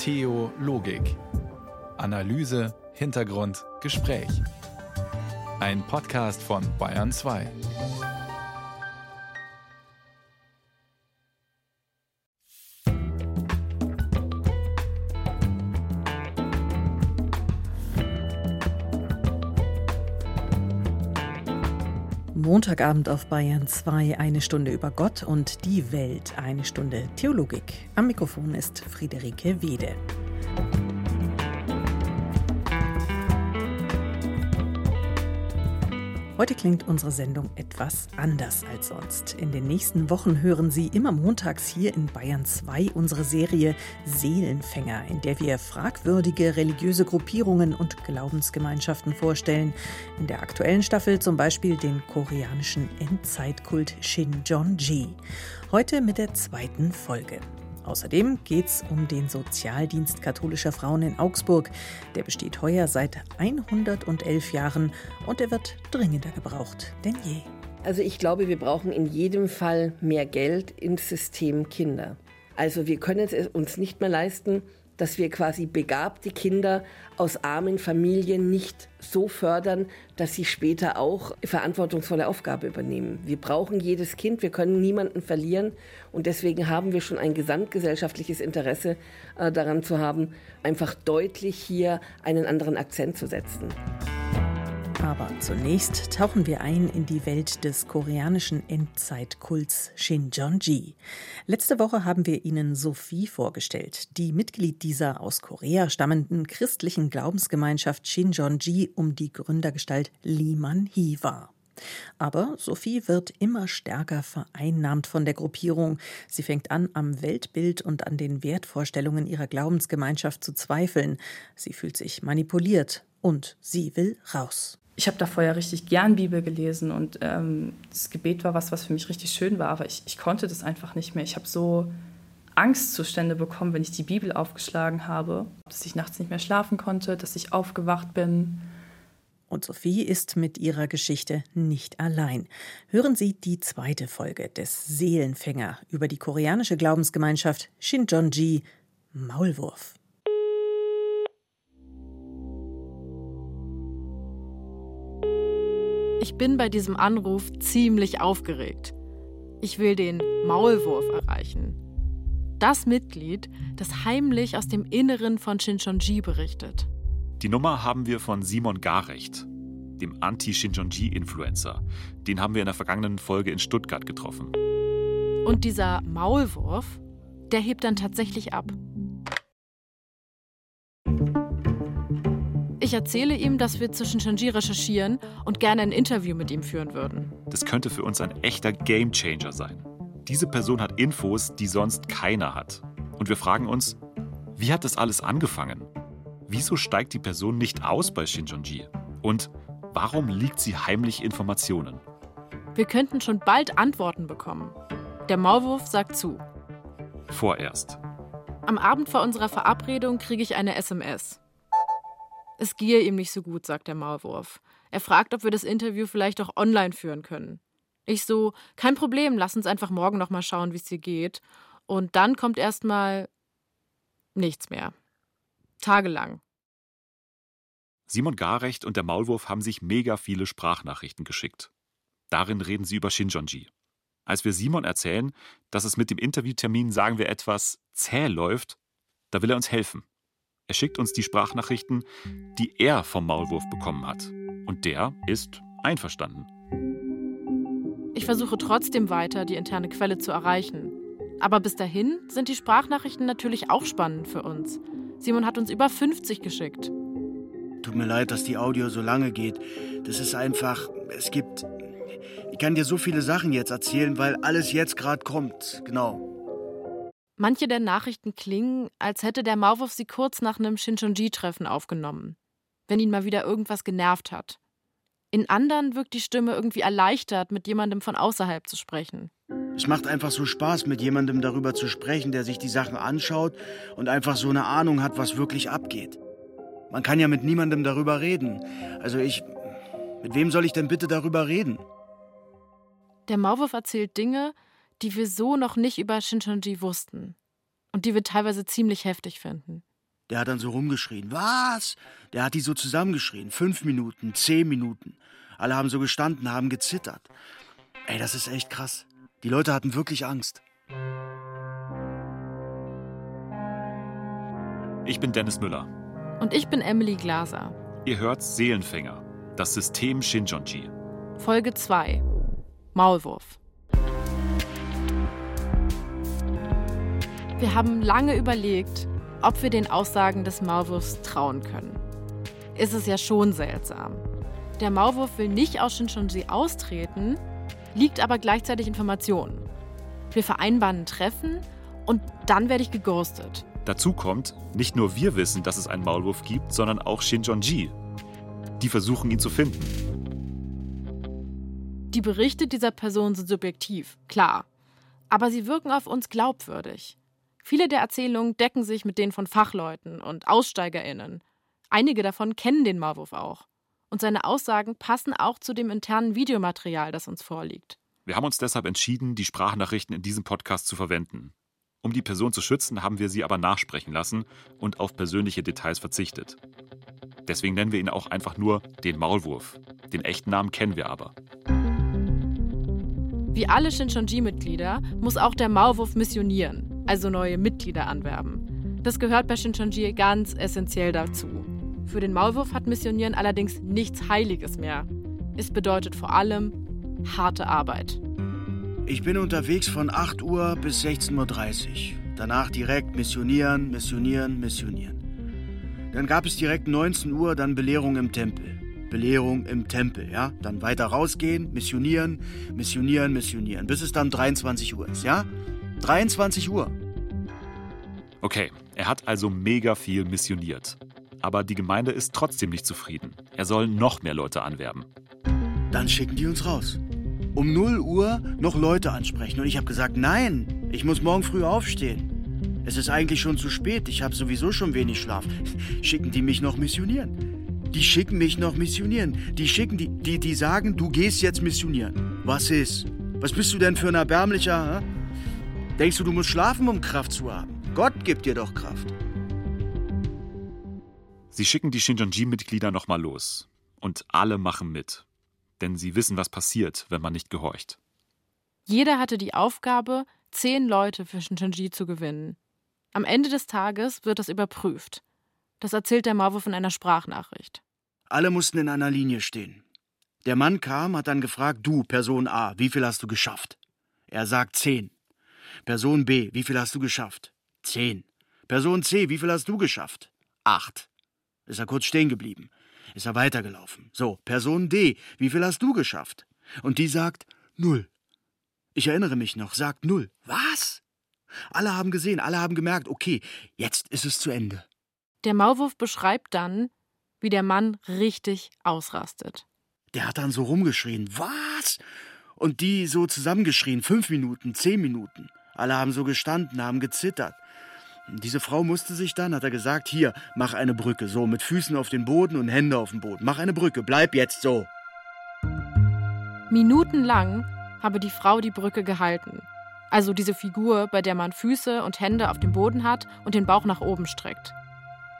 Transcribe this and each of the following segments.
Theologik. Analyse, Hintergrund, Gespräch. Ein Podcast von Bayern 2. Montagabend auf Bayern 2, eine Stunde über Gott und die Welt, eine Stunde Theologik. Am Mikrofon ist Friederike Wede. Heute klingt unsere Sendung etwas anders als sonst. In den nächsten Wochen hören Sie immer montags hier in Bayern 2 unsere Serie Seelenfänger, in der wir fragwürdige religiöse Gruppierungen und Glaubensgemeinschaften vorstellen. In der aktuellen Staffel zum Beispiel den koreanischen Endzeitkult Shinjeonji. Heute mit der zweiten Folge. Außerdem geht es um den Sozialdienst katholischer Frauen in Augsburg. Der besteht heuer seit 111 Jahren und er wird dringender gebraucht denn je. Also ich glaube, wir brauchen in jedem Fall mehr Geld ins System Kinder. Also wir können es uns nicht mehr leisten, dass wir quasi begabte Kinder aus armen Familien nicht so fördern, dass sie später auch verantwortungsvolle Aufgabe übernehmen. Wir brauchen jedes Kind, wir können niemanden verlieren und deswegen haben wir schon ein gesamtgesellschaftliches Interesse äh, daran zu haben, einfach deutlich hier einen anderen Akzent zu setzen. Aber zunächst tauchen wir ein in die Welt des koreanischen Endzeitkults Shinjeonji. Letzte Woche haben wir Ihnen Sophie vorgestellt, die Mitglied dieser aus Korea stammenden christlichen Glaubensgemeinschaft Shinjeonji um die Gründergestalt Lee Man-hee war. Aber Sophie wird immer stärker vereinnahmt von der Gruppierung. Sie fängt an, am Weltbild und an den Wertvorstellungen ihrer Glaubensgemeinschaft zu zweifeln. Sie fühlt sich manipuliert und sie will raus ich habe da vorher richtig gern Bibel gelesen und ähm, das Gebet war was, was für mich richtig schön war, aber ich, ich konnte das einfach nicht mehr. Ich habe so Angstzustände bekommen, wenn ich die Bibel aufgeschlagen habe, dass ich nachts nicht mehr schlafen konnte, dass ich aufgewacht bin. Und Sophie ist mit ihrer Geschichte nicht allein. Hören Sie die zweite Folge des Seelenfänger über die koreanische Glaubensgemeinschaft Shinjeonji Maulwurf. Ich bin bei diesem Anruf ziemlich aufgeregt. Ich will den Maulwurf erreichen. Das Mitglied, das heimlich aus dem Inneren von Shincheonji berichtet. Die Nummer haben wir von Simon Garecht, dem Anti-Shincheonji-Influencer. Den haben wir in der vergangenen Folge in Stuttgart getroffen. Und dieser Maulwurf, der hebt dann tatsächlich ab. Ich erzähle ihm, dass wir zwischen Shinji recherchieren und gerne ein Interview mit ihm führen würden. Das könnte für uns ein echter Gamechanger sein. Diese Person hat Infos, die sonst keiner hat. Und wir fragen uns, wie hat das alles angefangen? Wieso steigt die Person nicht aus bei Shinjonji? Und warum liegt sie heimlich Informationen? Wir könnten schon bald Antworten bekommen. Der Maulwurf sagt zu. Vorerst. Am Abend vor unserer Verabredung kriege ich eine SMS. Es gehe ihm nicht so gut, sagt der Maulwurf. Er fragt, ob wir das Interview vielleicht auch online führen können. Ich so, kein Problem, lass uns einfach morgen nochmal schauen, wie es dir geht. Und dann kommt erstmal nichts mehr. Tagelang. Simon Garecht und der Maulwurf haben sich mega viele Sprachnachrichten geschickt. Darin reden sie über Shinjonji. Als wir Simon erzählen, dass es mit dem Interviewtermin, sagen wir etwas, zäh läuft, da will er uns helfen. Er schickt uns die Sprachnachrichten, die er vom Maulwurf bekommen hat. Und der ist einverstanden. Ich versuche trotzdem weiter, die interne Quelle zu erreichen. Aber bis dahin sind die Sprachnachrichten natürlich auch spannend für uns. Simon hat uns über 50 geschickt. Tut mir leid, dass die Audio so lange geht. Das ist einfach, es gibt... Ich kann dir so viele Sachen jetzt erzählen, weil alles jetzt gerade kommt. Genau. Manche der Nachrichten klingen, als hätte der Maulwurf sie kurz nach einem Shincheonji-Treffen aufgenommen, wenn ihn mal wieder irgendwas genervt hat. In anderen wirkt die Stimme irgendwie erleichtert, mit jemandem von außerhalb zu sprechen. Es macht einfach so Spaß, mit jemandem darüber zu sprechen, der sich die Sachen anschaut und einfach so eine Ahnung hat, was wirklich abgeht. Man kann ja mit niemandem darüber reden. Also ich. Mit wem soll ich denn bitte darüber reden? Der Maulwurf erzählt Dinge, die wir so noch nicht über Shincheonji wussten und die wir teilweise ziemlich heftig finden. Der hat dann so rumgeschrien. Was? Der hat die so zusammengeschrien. Fünf Minuten, zehn Minuten. Alle haben so gestanden, haben gezittert. Ey, das ist echt krass. Die Leute hatten wirklich Angst. Ich bin Dennis Müller. Und ich bin Emily Glaser. Ihr hört Seelenfänger, das System Shinjonji. Folge 2. Maulwurf. Wir haben lange überlegt, ob wir den Aussagen des Maulwurfs trauen können. Ist es ja schon seltsam. Der Maulwurf will nicht aus Shinjonji austreten, liegt aber gleichzeitig Informationen. Wir vereinbaren ein Treffen und dann werde ich geghostet. Dazu kommt, nicht nur wir wissen, dass es einen Maulwurf gibt, sondern auch Shinjonji. Die versuchen ihn zu finden. Die Berichte dieser Person sind subjektiv, klar. Aber sie wirken auf uns glaubwürdig. Viele der Erzählungen decken sich mit denen von Fachleuten und AussteigerInnen. Einige davon kennen den Maulwurf auch. Und seine Aussagen passen auch zu dem internen Videomaterial, das uns vorliegt. Wir haben uns deshalb entschieden, die Sprachnachrichten in diesem Podcast zu verwenden. Um die Person zu schützen, haben wir sie aber nachsprechen lassen und auf persönliche Details verzichtet. Deswegen nennen wir ihn auch einfach nur den Maulwurf. Den echten Namen kennen wir aber. Wie alle Shinchonji-Mitglieder muss auch der Maulwurf missionieren, also neue Mitglieder anwerben. Das gehört bei Shinchonji ganz essentiell dazu. Für den Maulwurf hat Missionieren allerdings nichts Heiliges mehr. Es bedeutet vor allem harte Arbeit. Ich bin unterwegs von 8 Uhr bis 16.30 Uhr. Danach direkt missionieren, missionieren, missionieren. Dann gab es direkt 19 Uhr, dann Belehrung im Tempel. Belehrung im Tempel, ja? Dann weiter rausgehen, missionieren, missionieren, missionieren, bis es dann 23 Uhr ist, ja? 23 Uhr. Okay, er hat also mega viel missioniert. Aber die Gemeinde ist trotzdem nicht zufrieden. Er soll noch mehr Leute anwerben. Dann schicken die uns raus. Um 0 Uhr noch Leute ansprechen. Und ich habe gesagt, nein, ich muss morgen früh aufstehen. Es ist eigentlich schon zu spät, ich habe sowieso schon wenig Schlaf. Schicken die mich noch missionieren? Die schicken mich noch missionieren. Die schicken die, die, die sagen, du gehst jetzt missionieren. Was ist? Was bist du denn für ein erbärmlicher? Hä? Denkst du, du musst schlafen, um Kraft zu haben? Gott gibt dir doch Kraft. Sie schicken die Shinjonji-Mitglieder nochmal los. Und alle machen mit. Denn sie wissen, was passiert, wenn man nicht gehorcht. Jeder hatte die Aufgabe, zehn Leute für Shinjonji zu gewinnen. Am Ende des Tages wird das überprüft. Das erzählt der Maulwurf in einer Sprachnachricht. Alle mussten in einer Linie stehen. Der Mann kam, hat dann gefragt, du, Person A, wie viel hast du geschafft? Er sagt zehn. Person B, wie viel hast du geschafft? Zehn. Person C, wie viel hast du geschafft? Acht. Ist er kurz stehen geblieben. Ist er weitergelaufen. So, Person D, wie viel hast du geschafft? Und die sagt null. Ich erinnere mich noch, sagt null. Was? Alle haben gesehen, alle haben gemerkt, okay, jetzt ist es zu Ende. Der Maulwurf beschreibt dann, wie der Mann richtig ausrastet. Der hat dann so rumgeschrien, was? Und die so zusammengeschrien, fünf Minuten, zehn Minuten. Alle haben so gestanden, haben gezittert. Diese Frau musste sich dann, hat er gesagt, hier, mach eine Brücke, so, mit Füßen auf den Boden und Hände auf dem Boden. Mach eine Brücke, bleib jetzt so. Minutenlang habe die Frau die Brücke gehalten. Also diese Figur, bei der man Füße und Hände auf dem Boden hat und den Bauch nach oben streckt.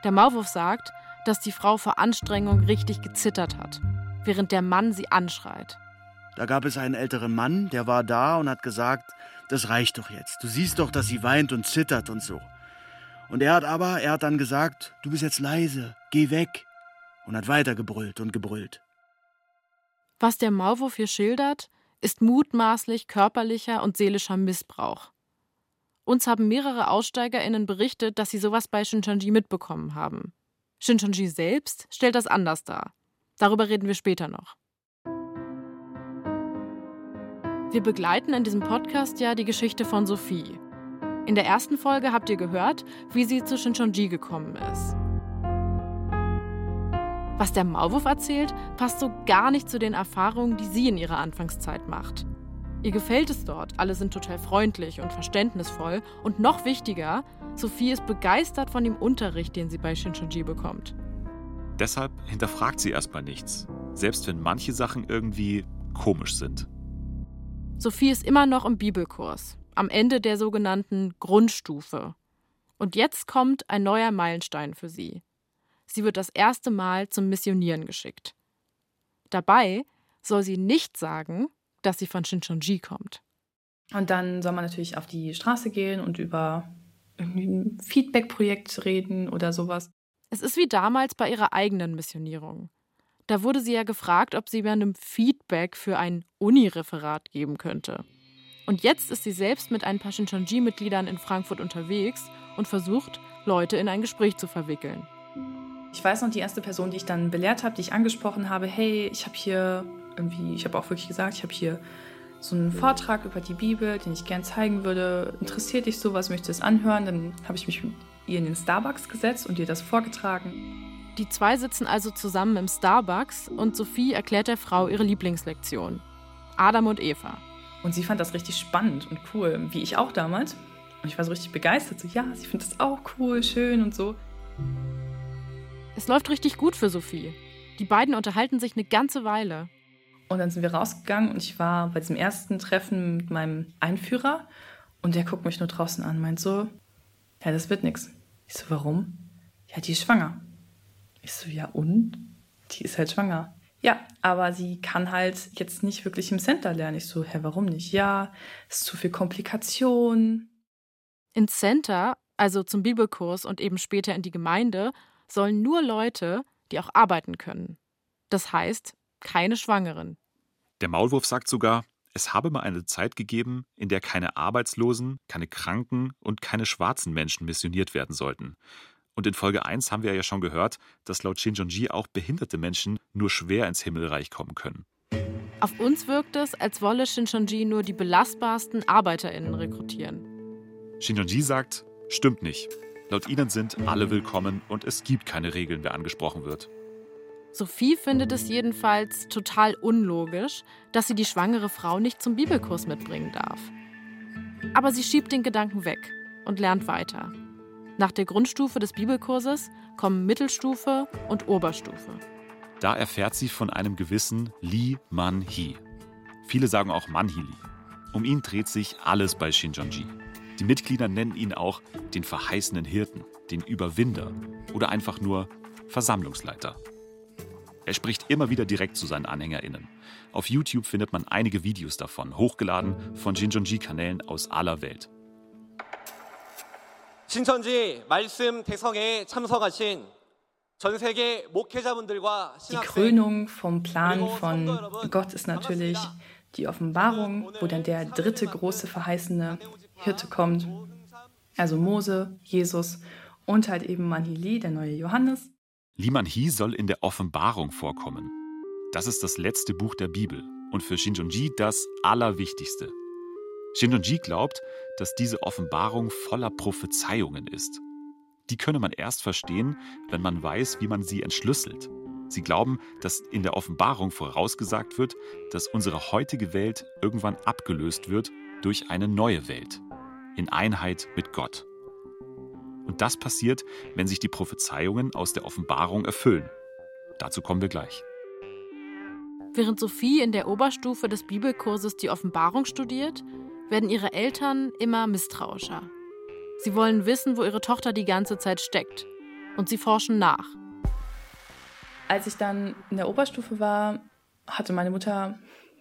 Der Maulwurf sagt, dass die Frau vor Anstrengung richtig gezittert hat, während der Mann sie anschreit. Da gab es einen älteren Mann, der war da und hat gesagt, das reicht doch jetzt. Du siehst doch, dass sie weint und zittert und so. Und er hat aber, er hat dann gesagt, du bist jetzt leise, geh weg. Und hat weiter gebrüllt und gebrüllt. Was der Maulwurf hier schildert, ist mutmaßlich körperlicher und seelischer Missbrauch. Uns haben mehrere AussteigerInnen berichtet, dass sie sowas bei Shinchonji mitbekommen haben. Shinchonji selbst stellt das anders dar. Darüber reden wir später noch. Wir begleiten in diesem Podcast ja die Geschichte von Sophie. In der ersten Folge habt ihr gehört, wie sie zu Shinchonji gekommen ist. Was der Maulwurf erzählt, passt so gar nicht zu den Erfahrungen, die sie in ihrer Anfangszeit macht. Ihr gefällt es dort, alle sind total freundlich und verständnisvoll und noch wichtiger, Sophie ist begeistert von dem Unterricht, den sie bei Shinchonji bekommt. Deshalb hinterfragt sie erstmal nichts, selbst wenn manche Sachen irgendwie komisch sind. Sophie ist immer noch im Bibelkurs, am Ende der sogenannten Grundstufe. Und jetzt kommt ein neuer Meilenstein für sie. Sie wird das erste Mal zum Missionieren geschickt. Dabei soll sie nicht sagen, dass sie von Shincheonji kommt. Und dann soll man natürlich auf die Straße gehen und über ein Feedback-Projekt reden oder sowas. Es ist wie damals bei ihrer eigenen Missionierung. Da wurde sie ja gefragt, ob sie mir einem Feedback für ein Uni-Referat geben könnte. Und jetzt ist sie selbst mit ein paar Shincheonji-Mitgliedern in Frankfurt unterwegs und versucht, Leute in ein Gespräch zu verwickeln. Ich weiß noch, die erste Person, die ich dann belehrt habe, die ich angesprochen habe, hey, ich habe hier irgendwie, ich habe auch wirklich gesagt, ich habe hier so einen Vortrag über die Bibel, den ich gern zeigen würde. Interessiert dich sowas, möchtest du es anhören? Dann habe ich mich mit ihr in den Starbucks gesetzt und ihr das vorgetragen. Die zwei sitzen also zusammen im Starbucks und Sophie erklärt der Frau ihre Lieblingslektion. Adam und Eva. Und sie fand das richtig spannend und cool, wie ich auch damals. Und ich war so richtig begeistert, so ja, sie findet das auch cool, schön und so. Es läuft richtig gut für Sophie. Die beiden unterhalten sich eine ganze Weile. Und dann sind wir rausgegangen und ich war bei diesem ersten Treffen mit meinem Einführer und der guckt mich nur draußen an, meint so, ja, das wird nichts. Ich so, warum? Ja, die ist schwanger. Ich so, ja und? Die ist halt schwanger. Ja, aber sie kann halt jetzt nicht wirklich im Center lernen. Ich so, hä, warum nicht? Ja, es ist zu viel Komplikation. Ins Center, also zum Bibelkurs und eben später in die Gemeinde, sollen nur Leute, die auch arbeiten können. Das heißt, keine Schwangeren. Der Maulwurf sagt sogar, es habe mal eine Zeit gegeben, in der keine Arbeitslosen, keine Kranken und keine schwarzen Menschen missioniert werden sollten. Und in Folge 1 haben wir ja schon gehört, dass laut Shinjonji auch behinderte Menschen nur schwer ins Himmelreich kommen können. Auf uns wirkt es, als wolle Shinjonji nur die belastbarsten ArbeiterInnen rekrutieren. Shinjonji sagt, stimmt nicht. Laut ihnen sind alle willkommen und es gibt keine Regeln, wer angesprochen wird. Sophie findet es jedenfalls total unlogisch, dass sie die schwangere Frau nicht zum Bibelkurs mitbringen darf. Aber sie schiebt den Gedanken weg und lernt weiter. Nach der Grundstufe des Bibelkurses kommen Mittelstufe und Oberstufe. Da erfährt sie von einem gewissen Li Man Hee. Viele sagen auch Manhili. Um ihn dreht sich alles bei Shinjonji. Die Mitglieder nennen ihn auch den verheißenen Hirten, den Überwinder oder einfach nur Versammlungsleiter. Er spricht immer wieder direkt zu seinen AnhängerInnen. Auf YouTube findet man einige Videos davon, hochgeladen von Jinjonji-Kanälen aus aller Welt. 신천지 말씀 대성에 참석하신 die Krönung vom Plan von Gott ist natürlich die Offenbarung, wo dann der dritte große verheißene Hirte kommt. Also Mose, Jesus und halt eben Manhili, der neue Johannes. Liman Hi soll in der Offenbarung vorkommen. Das ist das letzte Buch der Bibel und für Shinjonji das Allerwichtigste. Shinjonji glaubt, dass diese Offenbarung voller Prophezeiungen ist. Die könne man erst verstehen, wenn man weiß, wie man sie entschlüsselt. Sie glauben, dass in der Offenbarung vorausgesagt wird, dass unsere heutige Welt irgendwann abgelöst wird durch eine neue Welt, in Einheit mit Gott. Und das passiert, wenn sich die Prophezeiungen aus der Offenbarung erfüllen. Dazu kommen wir gleich. Während Sophie in der Oberstufe des Bibelkurses die Offenbarung studiert, werden ihre Eltern immer misstrauischer. Sie wollen wissen, wo ihre Tochter die ganze Zeit steckt. Und sie forschen nach. Als ich dann in der Oberstufe war, hatte meine Mutter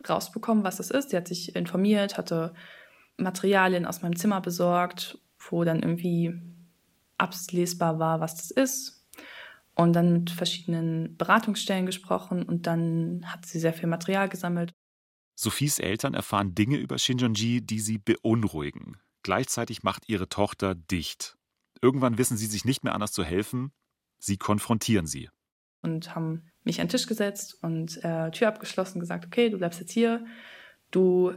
rausbekommen, was das ist. Sie hat sich informiert, hatte Materialien aus meinem Zimmer besorgt, wo dann irgendwie ablesbar war, was das ist. Und dann mit verschiedenen Beratungsstellen gesprochen und dann hat sie sehr viel Material gesammelt. Sophies Eltern erfahren Dinge über Shinjonji, die sie beunruhigen. Gleichzeitig macht ihre Tochter dicht. Irgendwann wissen sie sich nicht mehr anders zu helfen. Sie konfrontieren sie. Und haben mich an den Tisch gesetzt und äh, Tür abgeschlossen, gesagt, okay, du bleibst jetzt hier, du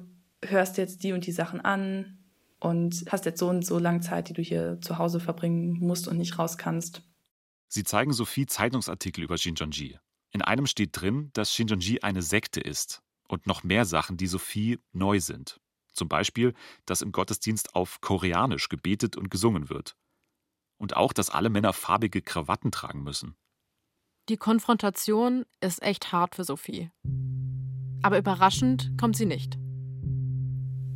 hörst jetzt die und die Sachen an, und hast jetzt so und so lange Zeit, die du hier zu Hause verbringen musst und nicht raus kannst. Sie zeigen Sophie Zeitungsartikel über Shinjonji. In einem steht drin, dass Shinjonji eine Sekte ist und noch mehr Sachen, die Sophie neu sind. Zum Beispiel, dass im Gottesdienst auf Koreanisch gebetet und gesungen wird. Und auch, dass alle Männer farbige Krawatten tragen müssen. Die Konfrontation ist echt hart für Sophie. Aber überraschend kommt sie nicht.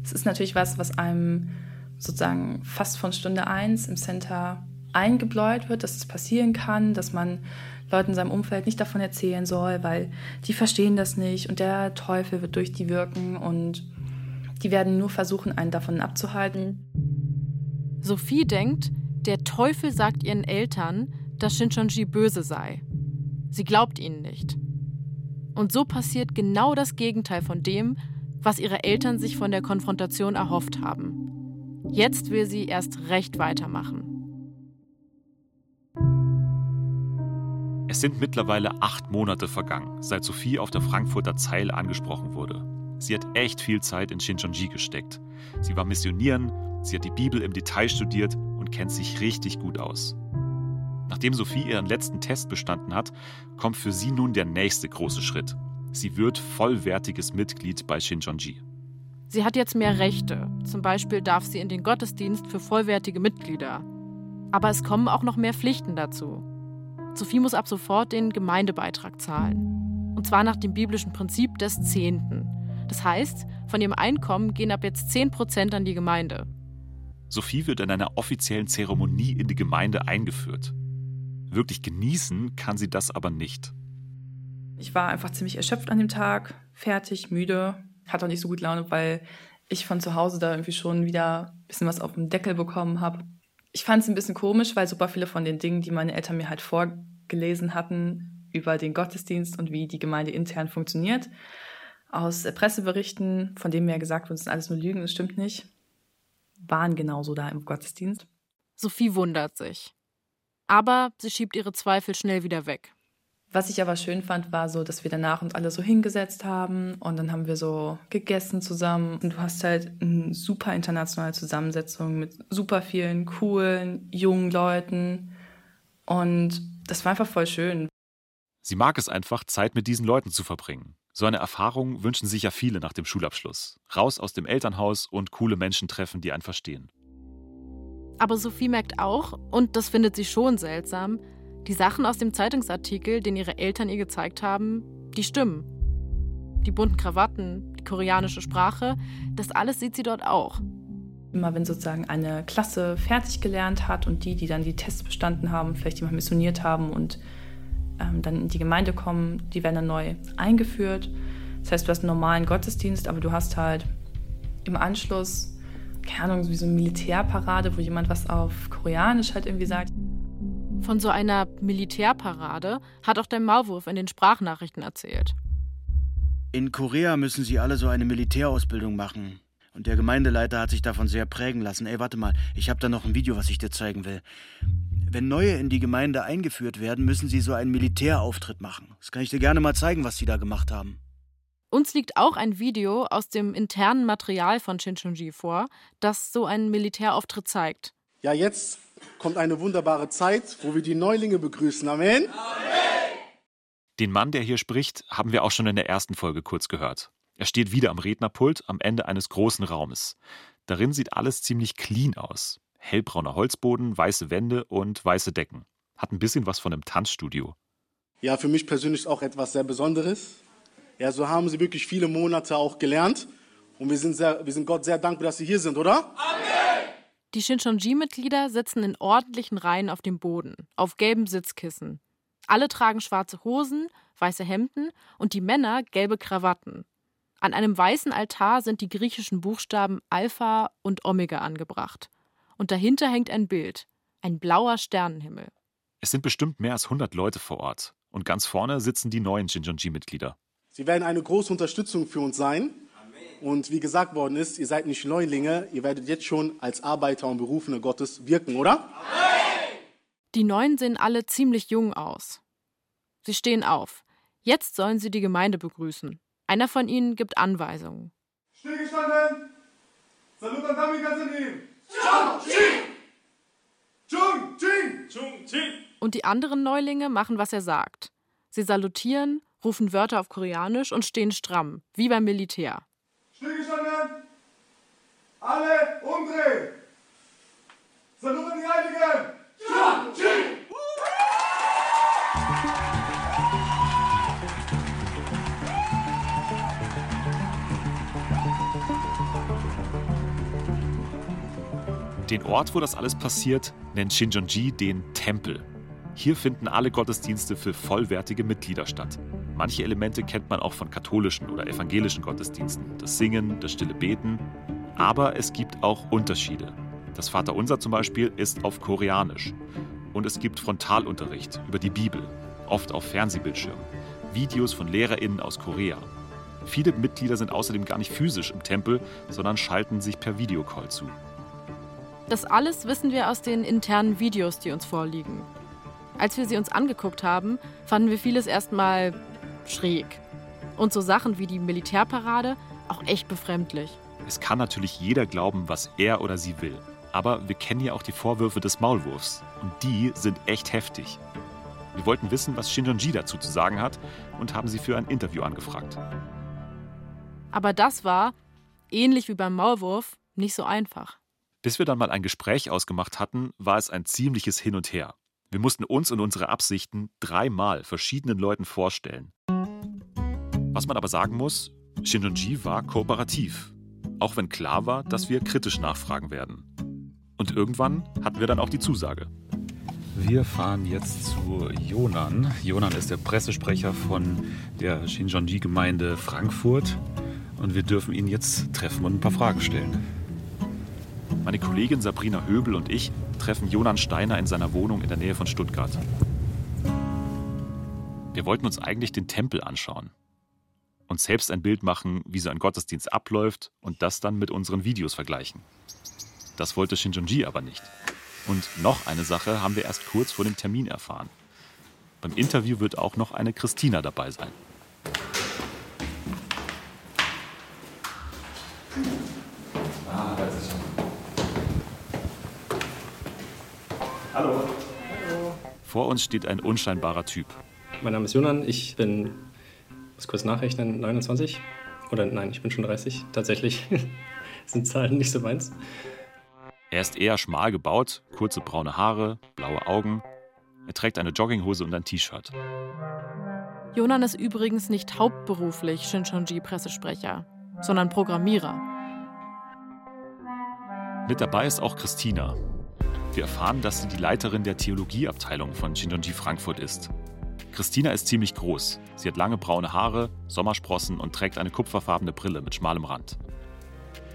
Es ist natürlich was, was einem sozusagen fast von Stunde eins im Center eingebläut wird, dass es passieren kann, dass man Leuten in seinem Umfeld nicht davon erzählen soll, weil die verstehen das nicht und der Teufel wird durch die wirken und die werden nur versuchen, einen davon abzuhalten. Sophie denkt, der Teufel sagt ihren Eltern, dass Shinchonji böse sei. Sie glaubt ihnen nicht. Und so passiert genau das Gegenteil von dem, was ihre Eltern sich von der Konfrontation erhofft haben. Jetzt will sie erst recht weitermachen. Es sind mittlerweile acht Monate vergangen, seit Sophie auf der Frankfurter Zeil angesprochen wurde. Sie hat echt viel Zeit in Shincheonji gesteckt. Sie war missionieren, sie hat die Bibel im Detail studiert und kennt sich richtig gut aus. Nachdem Sophie ihren letzten Test bestanden hat, kommt für sie nun der nächste große Schritt. Sie wird vollwertiges Mitglied bei Shincheonji. Sie hat jetzt mehr Rechte. Zum Beispiel darf sie in den Gottesdienst für vollwertige Mitglieder. Aber es kommen auch noch mehr Pflichten dazu. Sophie muss ab sofort den Gemeindebeitrag zahlen. Und zwar nach dem biblischen Prinzip des Zehnten. Das heißt, von ihrem Einkommen gehen ab jetzt 10 Prozent an die Gemeinde. Sophie wird in einer offiziellen Zeremonie in die Gemeinde eingeführt. Wirklich genießen kann sie das aber nicht. Ich war einfach ziemlich erschöpft an dem Tag, fertig, müde, hatte auch nicht so gut Laune, weil ich von zu Hause da irgendwie schon wieder ein bisschen was auf dem Deckel bekommen habe. Ich fand es ein bisschen komisch, weil super viele von den Dingen, die meine Eltern mir halt vorgelesen hatten über den Gottesdienst und wie die Gemeinde intern funktioniert, aus Presseberichten, von denen mir gesagt wurde, das sind alles nur Lügen, das stimmt nicht, waren genauso da im Gottesdienst. Sophie wundert sich. Aber sie schiebt ihre Zweifel schnell wieder weg. Was ich aber schön fand, war so, dass wir danach uns alle so hingesetzt haben und dann haben wir so gegessen zusammen. Und du hast halt eine super internationale Zusammensetzung mit super vielen coolen, jungen Leuten. Und das war einfach voll schön. Sie mag es einfach, Zeit mit diesen Leuten zu verbringen. So eine Erfahrung wünschen sich ja viele nach dem Schulabschluss. Raus aus dem Elternhaus und coole Menschen treffen, die einen verstehen. Aber Sophie merkt auch, und das findet sie schon seltsam, die Sachen aus dem Zeitungsartikel, den ihre Eltern ihr gezeigt haben, die stimmen. Die bunten Krawatten, die koreanische Sprache, das alles sieht sie dort auch. Immer wenn sozusagen eine Klasse fertig gelernt hat und die, die dann die Tests bestanden haben, vielleicht jemand missioniert haben und ähm, dann in die Gemeinde kommen, die werden dann neu eingeführt. Das heißt, du hast einen normalen Gottesdienst, aber du hast halt im Anschluss keine Ahnung, wie so eine Militärparade, wo jemand was auf Koreanisch halt irgendwie sagt. Von so einer Militärparade hat auch der Maulwurf in den Sprachnachrichten erzählt. In Korea müssen sie alle so eine Militärausbildung machen. Und der Gemeindeleiter hat sich davon sehr prägen lassen. Ey, warte mal, ich habe da noch ein Video, was ich dir zeigen will. Wenn Neue in die Gemeinde eingeführt werden, müssen sie so einen Militärauftritt machen. Das kann ich dir gerne mal zeigen, was sie da gemacht haben. Uns liegt auch ein Video aus dem internen Material von Shinchonji vor, das so einen Militärauftritt zeigt. Ja, jetzt kommt eine wunderbare Zeit, wo wir die Neulinge begrüßen. Amen. Amen. Den Mann, der hier spricht, haben wir auch schon in der ersten Folge kurz gehört. Er steht wieder am Rednerpult am Ende eines großen Raumes. Darin sieht alles ziemlich clean aus. Hellbrauner Holzboden, weiße Wände und weiße Decken. Hat ein bisschen was von einem Tanzstudio. Ja, für mich persönlich auch etwas sehr Besonderes. Ja, so haben sie wirklich viele Monate auch gelernt. Und wir sind, sehr, wir sind Gott sehr dankbar, dass sie hier sind, oder? Amen! Die Shinchonji-Mitglieder sitzen in ordentlichen Reihen auf dem Boden, auf gelben Sitzkissen. Alle tragen schwarze Hosen, weiße Hemden und die Männer gelbe Krawatten. An einem weißen Altar sind die griechischen Buchstaben Alpha und Omega angebracht. Und dahinter hängt ein Bild, ein blauer Sternenhimmel. Es sind bestimmt mehr als 100 Leute vor Ort. Und ganz vorne sitzen die neuen Shinjonji-Mitglieder. Sie werden eine große Unterstützung für uns sein. Und wie gesagt worden ist, ihr seid nicht Neulinge, ihr werdet jetzt schon als Arbeiter und Berufene Gottes wirken, oder? Die Neuen sehen alle ziemlich jung aus. Sie stehen auf. Jetzt sollen sie die Gemeinde begrüßen. Einer von ihnen gibt Anweisungen. Stillgestanden! Salut an Kamikaze Und die anderen Neulinge machen, was er sagt. Sie salutieren rufen Wörter auf Koreanisch und stehen stramm, wie beim Militär. Alle umdrehen! Saluten die Heiligen! Den Ort, wo das alles passiert, nennt Shinjonji den Tempel. Hier finden alle Gottesdienste für vollwertige Mitglieder statt. Manche Elemente kennt man auch von katholischen oder evangelischen Gottesdiensten. Das Singen, das stille Beten. Aber es gibt auch Unterschiede. Das Vaterunser zum Beispiel ist auf Koreanisch. Und es gibt Frontalunterricht über die Bibel, oft auf Fernsehbildschirmen. Videos von LehrerInnen aus Korea. Viele Mitglieder sind außerdem gar nicht physisch im Tempel, sondern schalten sich per Videocall zu. Das alles wissen wir aus den internen Videos, die uns vorliegen. Als wir sie uns angeguckt haben, fanden wir vieles erstmal schräg. Und so Sachen wie die Militärparade auch echt befremdlich. Es kann natürlich jeder glauben, was er oder sie will. Aber wir kennen ja auch die Vorwürfe des Maulwurfs. Und die sind echt heftig. Wir wollten wissen, was Shinjonji dazu zu sagen hat und haben sie für ein Interview angefragt. Aber das war, ähnlich wie beim Maulwurf, nicht so einfach. Bis wir dann mal ein Gespräch ausgemacht hatten, war es ein ziemliches Hin und Her. Wir mussten uns und unsere Absichten dreimal verschiedenen Leuten vorstellen. Was man aber sagen muss, Shinjonji war kooperativ. Auch wenn klar war, dass wir kritisch nachfragen werden. Und irgendwann hatten wir dann auch die Zusage. Wir fahren jetzt zu Jonan. Jonan ist der Pressesprecher von der Shinjonji-Gemeinde Frankfurt. Und wir dürfen ihn jetzt treffen und ein paar Fragen stellen. Meine Kollegin Sabrina Höbel und ich treffen Jonan Steiner in seiner Wohnung in der Nähe von Stuttgart. Wir wollten uns eigentlich den Tempel anschauen. Uns selbst ein Bild machen, wie so ein Gottesdienst abläuft und das dann mit unseren Videos vergleichen. Das wollte Shinjonji aber nicht. Und noch eine Sache haben wir erst kurz vor dem Termin erfahren. Beim Interview wird auch noch eine Christina dabei sein. Hallo. Vor uns steht ein unscheinbarer Typ. Mein Name ist Jonan, ich bin, muss kurz nachrechnen, 29. Oder nein, ich bin schon 30. Tatsächlich sind Zahlen nicht so meins. Er ist eher schmal gebaut, kurze braune Haare, blaue Augen. Er trägt eine Jogginghose und ein T-Shirt. Jonan ist übrigens nicht hauptberuflich Shinchonji-Pressesprecher, sondern Programmierer. Mit dabei ist auch Christina. Wir erfahren, dass sie die Leiterin der Theologieabteilung von Shinjonji Frankfurt ist. Christina ist ziemlich groß. Sie hat lange braune Haare, Sommersprossen und trägt eine kupferfarbene Brille mit schmalem Rand.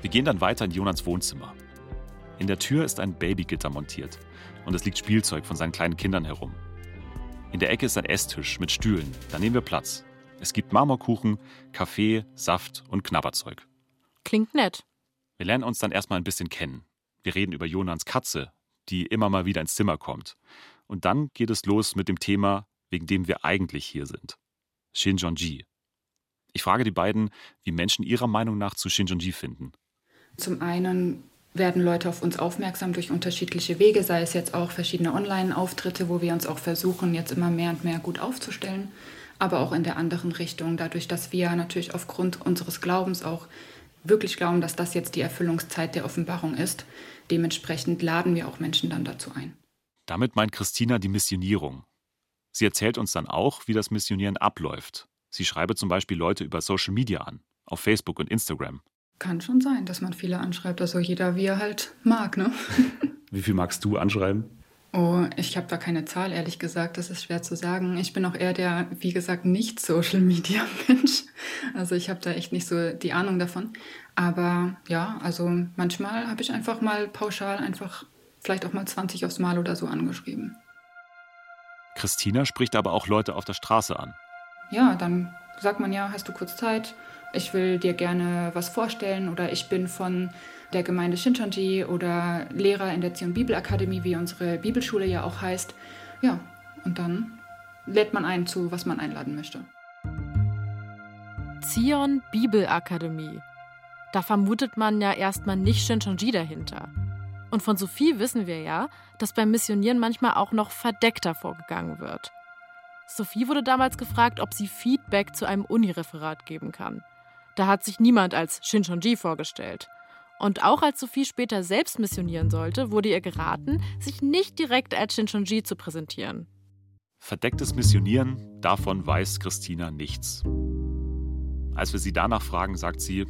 Wir gehen dann weiter in Jonans Wohnzimmer. In der Tür ist ein Babygitter montiert und es liegt Spielzeug von seinen kleinen Kindern herum. In der Ecke ist ein Esstisch mit Stühlen, da nehmen wir Platz. Es gibt Marmorkuchen, Kaffee, Saft und Knabberzeug. Klingt nett. Wir lernen uns dann erstmal ein bisschen kennen. Wir reden über Jonans Katze, die immer mal wieder ins Zimmer kommt. Und dann geht es los mit dem Thema, wegen dem wir eigentlich hier sind. Shinjonji. Ich frage die beiden, wie Menschen ihrer Meinung nach zu Shinjonji finden. Zum einen werden Leute auf uns aufmerksam durch unterschiedliche Wege, sei es jetzt auch verschiedene Online-Auftritte, wo wir uns auch versuchen, jetzt immer mehr und mehr gut aufzustellen, aber auch in der anderen Richtung, dadurch, dass wir natürlich aufgrund unseres Glaubens auch wirklich glauben, dass das jetzt die Erfüllungszeit der Offenbarung ist. Dementsprechend laden wir auch Menschen dann dazu ein. Damit meint Christina die Missionierung. Sie erzählt uns dann auch, wie das Missionieren abläuft. Sie schreibe zum Beispiel Leute über Social Media an, auf Facebook und Instagram. Kann schon sein, dass man viele anschreibt, also jeder wie er halt mag, ne? Wie viel magst du anschreiben? Oh, ich habe da keine Zahl, ehrlich gesagt. Das ist schwer zu sagen. Ich bin auch eher der, wie gesagt, nicht Social Media Mensch. Also ich habe da echt nicht so die Ahnung davon. Aber ja, also manchmal habe ich einfach mal pauschal einfach vielleicht auch mal 20 aufs Mal oder so angeschrieben. Christina spricht aber auch Leute auf der Straße an. Ja, dann sagt man ja, hast du kurz Zeit? Ich will dir gerne was vorstellen oder ich bin von der Gemeinde Shincheonji oder Lehrer in der Zion Bibelakademie, wie unsere Bibelschule ja auch heißt. Ja, und dann lädt man ein zu, was man einladen möchte. Zion Bibelakademie. Da vermutet man ja erstmal nicht Shincheonji dahinter. Und von Sophie wissen wir ja, dass beim Missionieren manchmal auch noch verdeckter vorgegangen wird. Sophie wurde damals gefragt, ob sie Feedback zu einem Unireferat geben kann. Da hat sich niemand als Shincheonji vorgestellt. Und auch als Sophie später selbst missionieren sollte, wurde ihr geraten, sich nicht direkt als Shincheonji zu präsentieren. Verdecktes Missionieren, davon weiß Christina nichts. Als wir sie danach fragen, sagt sie,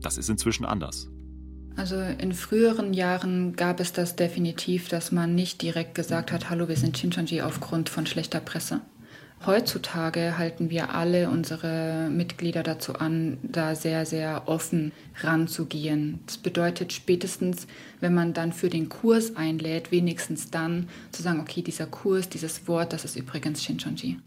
das ist inzwischen anders. Also in früheren Jahren gab es das definitiv, dass man nicht direkt gesagt hat, hallo, wir sind Shincheonji aufgrund von schlechter Presse. Heutzutage halten wir alle unsere Mitglieder dazu an, da sehr, sehr offen ranzugehen. Das bedeutet spätestens, wenn man dann für den Kurs einlädt, wenigstens dann zu sagen, okay, dieser Kurs, dieses Wort, das ist übrigens Shincheonji.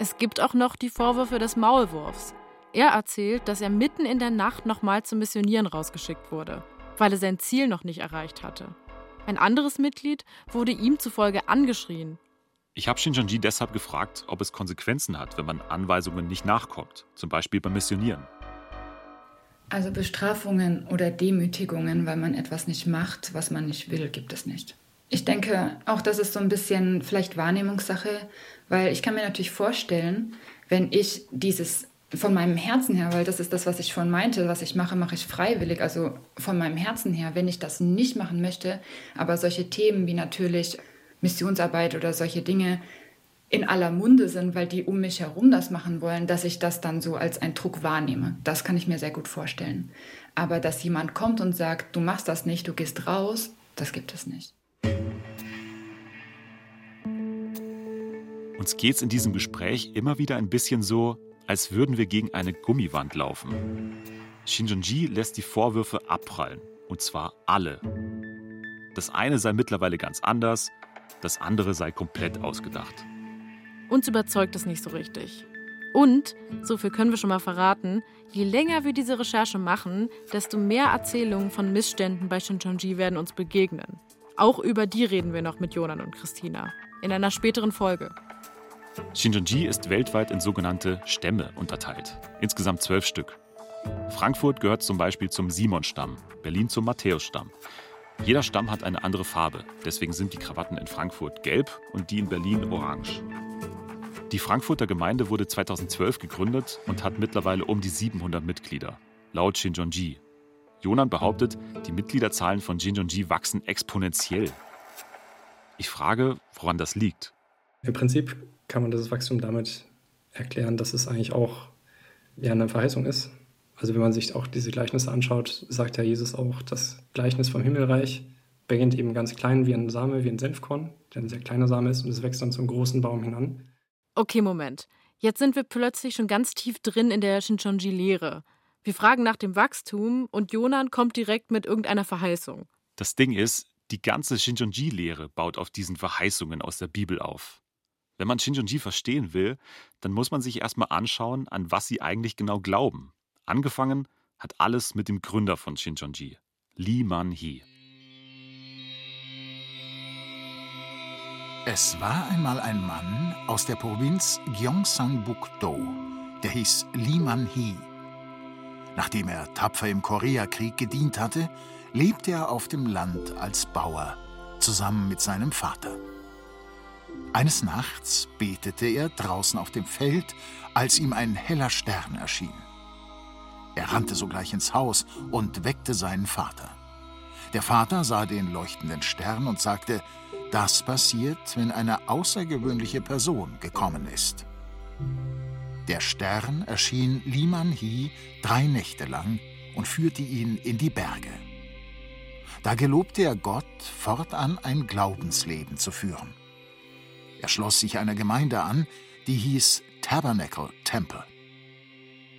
Es gibt auch noch die Vorwürfe des Maulwurfs. Er erzählt, dass er mitten in der Nacht nochmal zum Missionieren rausgeschickt wurde, weil er sein Ziel noch nicht erreicht hatte. Ein anderes Mitglied wurde ihm zufolge angeschrien. Ich habe Shinjanji deshalb gefragt, ob es Konsequenzen hat, wenn man Anweisungen nicht nachkommt, zum Beispiel beim Missionieren. Also Bestrafungen oder Demütigungen, weil man etwas nicht macht, was man nicht will, gibt es nicht. Ich denke, auch das ist so ein bisschen vielleicht Wahrnehmungssache, weil ich kann mir natürlich vorstellen, wenn ich dieses von meinem Herzen her, weil das ist das, was ich schon meinte, was ich mache, mache ich freiwillig, also von meinem Herzen her, wenn ich das nicht machen möchte, aber solche Themen wie natürlich Missionsarbeit oder solche Dinge in aller Munde sind, weil die um mich herum das machen wollen, dass ich das dann so als einen Druck wahrnehme. Das kann ich mir sehr gut vorstellen. Aber dass jemand kommt und sagt, du machst das nicht, du gehst raus, das gibt es nicht. Uns geht es in diesem Gespräch immer wieder ein bisschen so, als würden wir gegen eine Gummiwand laufen. Shinjonji lässt die Vorwürfe abprallen, und zwar alle. Das eine sei mittlerweile ganz anders, das andere sei komplett ausgedacht. Uns überzeugt es nicht so richtig. Und, so viel können wir schon mal verraten, je länger wir diese Recherche machen, desto mehr Erzählungen von Missständen bei Shinjonji werden uns begegnen. Auch über die reden wir noch mit Jonan und Christina. In einer späteren Folge. Shinjonji ist weltweit in sogenannte Stämme unterteilt, insgesamt zwölf Stück. Frankfurt gehört zum Beispiel zum Simon-Stamm, Berlin zum Matthäus-Stamm. Jeder Stamm hat eine andere Farbe, deswegen sind die Krawatten in Frankfurt gelb und die in Berlin orange. Die Frankfurter Gemeinde wurde 2012 gegründet und hat mittlerweile um die 700 Mitglieder, laut Shinjonji. Jonan behauptet, die Mitgliederzahlen von Shinjonji wachsen exponentiell. Ich frage, woran das liegt. Im Prinzip kann man das Wachstum damit erklären, dass es eigentlich auch ja, eine Verheißung ist. Also wenn man sich auch diese Gleichnisse anschaut, sagt ja Jesus auch, das Gleichnis vom Himmelreich beginnt eben ganz klein wie ein Same, wie ein Senfkorn, der ein sehr kleiner Same ist und es wächst dann zum großen Baum hinan. Okay, Moment. Jetzt sind wir plötzlich schon ganz tief drin in der Shinchonji-Lehre. Wir fragen nach dem Wachstum und Jonan kommt direkt mit irgendeiner Verheißung. Das Ding ist, die ganze Shinchonji-Lehre baut auf diesen Verheißungen aus der Bibel auf. Wenn man Shinjonji verstehen will, dann muss man sich erstmal anschauen, an was sie eigentlich genau glauben. Angefangen hat alles mit dem Gründer von Shinjonji, Lee Man-hee. Es war einmal ein Mann aus der Provinz Gyeongsang-buk-do, der hieß Lee Man-hee. Nachdem er tapfer im Koreakrieg gedient hatte, lebte er auf dem Land als Bauer, zusammen mit seinem Vater. Eines Nachts betete er draußen auf dem Feld, als ihm ein heller Stern erschien. Er rannte sogleich ins Haus und weckte seinen Vater. Der Vater sah den leuchtenden Stern und sagte, das passiert, wenn eine außergewöhnliche Person gekommen ist. Der Stern erschien Liman Hi drei Nächte lang und führte ihn in die Berge. Da gelobte er Gott, fortan ein Glaubensleben zu führen. Er schloss sich einer Gemeinde an, die hieß Tabernacle Temple.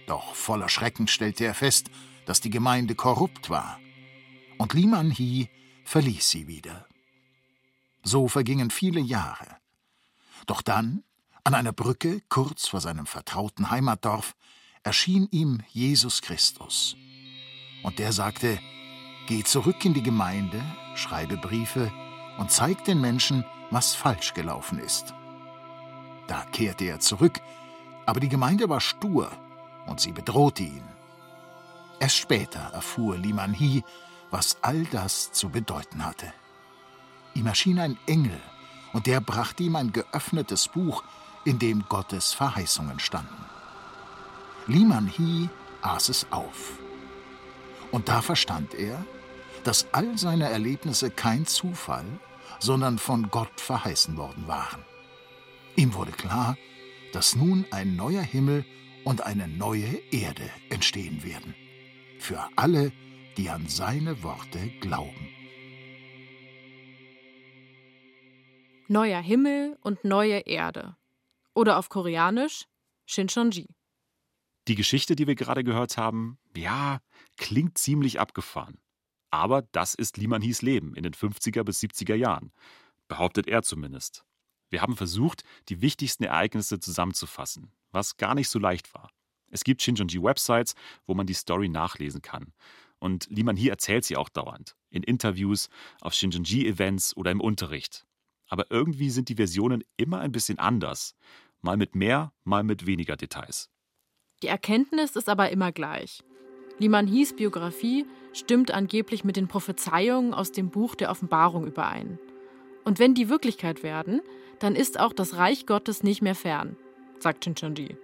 Doch voller Schrecken stellte er fest, dass die Gemeinde korrupt war. Und Liman Hi verließ sie wieder. So vergingen viele Jahre. Doch dann, an einer Brücke kurz vor seinem vertrauten Heimatdorf, erschien ihm Jesus Christus. Und der sagte, Geh zurück in die Gemeinde, schreibe Briefe und zeig den Menschen, was falsch gelaufen ist. Da kehrte er zurück, aber die Gemeinde war stur und sie bedrohte ihn. Erst später erfuhr Liman Hi, was all das zu bedeuten hatte. Ihm erschien ein Engel, und der brachte ihm ein geöffnetes Buch, in dem Gottes Verheißungen standen. Liman Hi aß es auf. Und da verstand er, dass all seine Erlebnisse kein Zufall, sondern von Gott verheißen worden waren. Ihm wurde klar, dass nun ein neuer Himmel und eine neue Erde entstehen werden. Für alle, die an seine Worte glauben. Neuer Himmel und neue Erde. Oder auf Koreanisch Shincheonji. Die Geschichte, die wir gerade gehört haben, ja, klingt ziemlich abgefahren. Aber das ist Liman Hies Leben in den 50er bis 70er Jahren, behauptet er zumindest. Wir haben versucht, die wichtigsten Ereignisse zusammenzufassen, was gar nicht so leicht war. Es gibt Shinjonji-Websites, wo man die Story nachlesen kann. Und Liman Hee erzählt sie auch dauernd, in Interviews, auf Shinjonji-Events oder im Unterricht. Aber irgendwie sind die Versionen immer ein bisschen anders. Mal mit mehr, mal mit weniger Details. Die Erkenntnis ist aber immer gleich. Liman Hies Biografie stimmt angeblich mit den Prophezeiungen aus dem Buch der Offenbarung überein. Und wenn die Wirklichkeit werden, dann ist auch das Reich Gottes nicht mehr fern, sagt Shincheonji.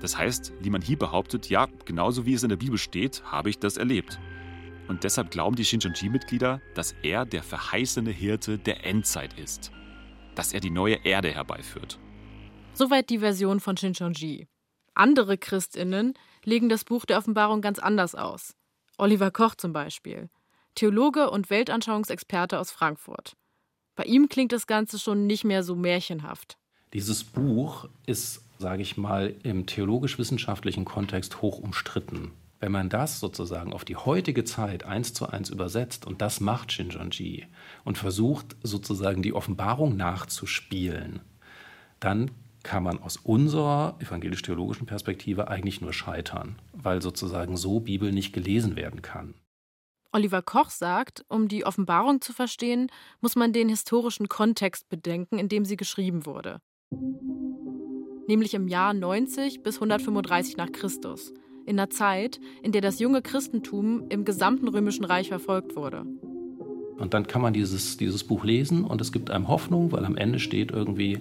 Das heißt, Liman Hee behauptet, ja, genauso wie es in der Bibel steht, habe ich das erlebt. Und deshalb glauben die Shincheonji-Mitglieder, dass er der verheißene Hirte der Endzeit ist. Dass er die neue Erde herbeiführt. Soweit die Version von Shincheonji. Andere Christinnen legen das Buch der Offenbarung ganz anders aus. Oliver Koch zum Beispiel, Theologe und Weltanschauungsexperte aus Frankfurt. Bei ihm klingt das Ganze schon nicht mehr so märchenhaft. Dieses Buch ist, sage ich mal, im theologisch-wissenschaftlichen Kontext hoch umstritten. Wenn man das sozusagen auf die heutige Zeit eins zu eins übersetzt, und das macht Shinjonji, und versucht sozusagen die Offenbarung nachzuspielen, dann kann man aus unserer evangelisch-theologischen Perspektive eigentlich nur scheitern, weil sozusagen so Bibel nicht gelesen werden kann. Oliver Koch sagt, um die Offenbarung zu verstehen, muss man den historischen Kontext bedenken, in dem sie geschrieben wurde. Nämlich im Jahr 90 bis 135 nach Christus, in einer Zeit, in der das junge Christentum im gesamten römischen Reich verfolgt wurde. Und dann kann man dieses, dieses Buch lesen und es gibt einem Hoffnung, weil am Ende steht irgendwie,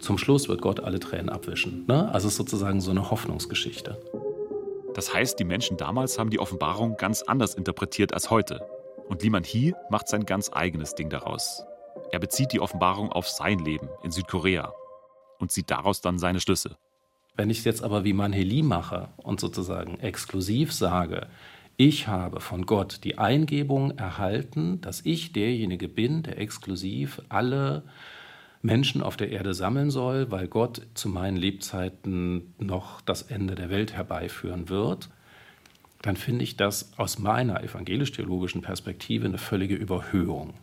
zum Schluss wird Gott alle Tränen abwischen. Ne? Also es ist sozusagen so eine Hoffnungsgeschichte. Das heißt, die Menschen damals haben die Offenbarung ganz anders interpretiert als heute. Und Liman Hee macht sein ganz eigenes Ding daraus. Er bezieht die Offenbarung auf sein Leben in Südkorea und zieht daraus dann seine Schlüsse. Wenn ich es jetzt aber wie Manheli mache und sozusagen exklusiv sage, ich habe von Gott die Eingebung erhalten, dass ich derjenige bin, der exklusiv alle Menschen auf der Erde sammeln soll, weil Gott zu meinen Lebzeiten noch das Ende der Welt herbeiführen wird, dann finde ich das aus meiner evangelisch-theologischen Perspektive eine völlige Überhöhung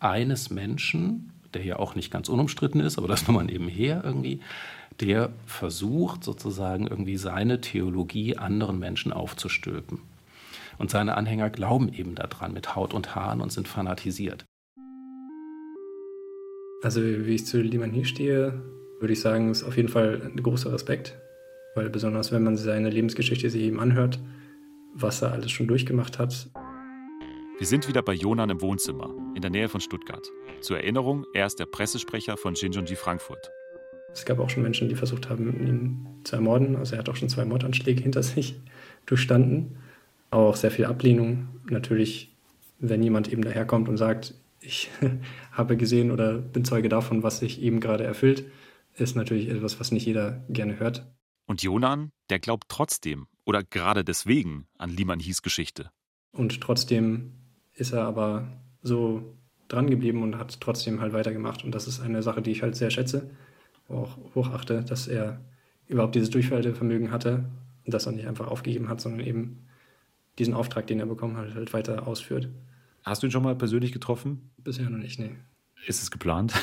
eines Menschen, der ja auch nicht ganz unumstritten ist, aber das nur mal nebenher irgendwie, der versucht sozusagen irgendwie seine Theologie anderen Menschen aufzustülpen. Und seine Anhänger glauben eben daran mit Haut und Haaren und sind fanatisiert. Also wie ich zu Liman hier stehe, würde ich sagen, ist auf jeden Fall ein großer Respekt, weil besonders wenn man seine Lebensgeschichte sich eben anhört, was er alles schon durchgemacht hat. Wir sind wieder bei Jonan im Wohnzimmer, in der Nähe von Stuttgart. Zur Erinnerung, er ist der Pressesprecher von Shinjonji Frankfurt. Es gab auch schon Menschen, die versucht haben, ihn zu ermorden. Also er hat auch schon zwei Mordanschläge hinter sich durchstanden. Aber auch sehr viel Ablehnung. Natürlich, wenn jemand eben daherkommt und sagt, ich habe gesehen oder bin Zeuge davon, was sich eben gerade erfüllt, ist natürlich etwas, was nicht jeder gerne hört. Und Jonan, der glaubt trotzdem oder gerade deswegen an Liman Hies Geschichte. Und trotzdem ist er aber so dran geblieben und hat trotzdem halt weitergemacht. Und das ist eine Sache, die ich halt sehr schätze, auch hochachte, dass er überhaupt dieses Durchhaltevermögen hatte und dass er nicht einfach aufgegeben hat, sondern eben diesen Auftrag, den er bekommen hat, halt weiter ausführt. Hast du ihn schon mal persönlich getroffen? Bisher noch nicht, nee. Ist es geplant?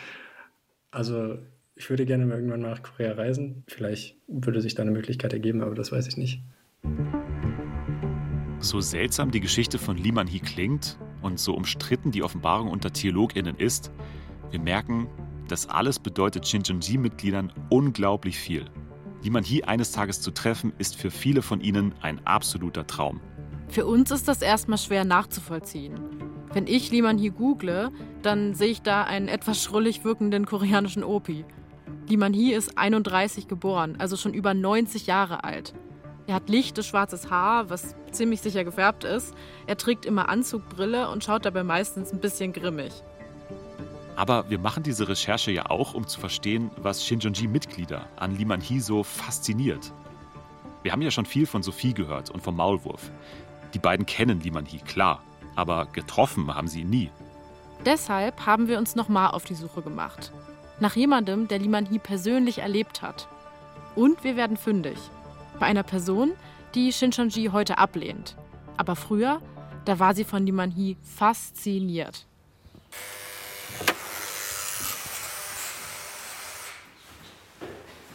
also, ich würde gerne mal irgendwann nach Korea reisen. Vielleicht würde sich da eine Möglichkeit ergeben, aber das weiß ich nicht. So seltsam die Geschichte von Liman Hee klingt und so umstritten die Offenbarung unter TheologInnen ist, wir merken, das alles bedeutet Shincheonji-Mitgliedern unglaublich viel. Liman Hee eines Tages zu treffen, ist für viele von ihnen ein absoluter Traum. Für uns ist das erstmal schwer nachzuvollziehen. Wenn ich Liman Hee google, dann sehe ich da einen etwas schrullig wirkenden koreanischen Opi. Liman Hee ist 31 geboren, also schon über 90 Jahre alt. Er hat lichtes schwarzes Haar, was ziemlich sicher gefärbt ist. Er trägt immer Anzugbrille und schaut dabei meistens ein bisschen grimmig. Aber wir machen diese Recherche ja auch, um zu verstehen, was Shinjonji-Mitglieder an Liman Hee so fasziniert. Wir haben ja schon viel von Sophie gehört und vom Maulwurf. Die beiden kennen Liman Hee, klar, aber getroffen haben sie ihn nie. Deshalb haben wir uns nochmal auf die Suche gemacht. Nach jemandem, der Liman Hee persönlich erlebt hat. Und wir werden fündig. Bei einer Person, die Shincheonji heute ablehnt. Aber früher, da war sie von Liman Hee fasziniert.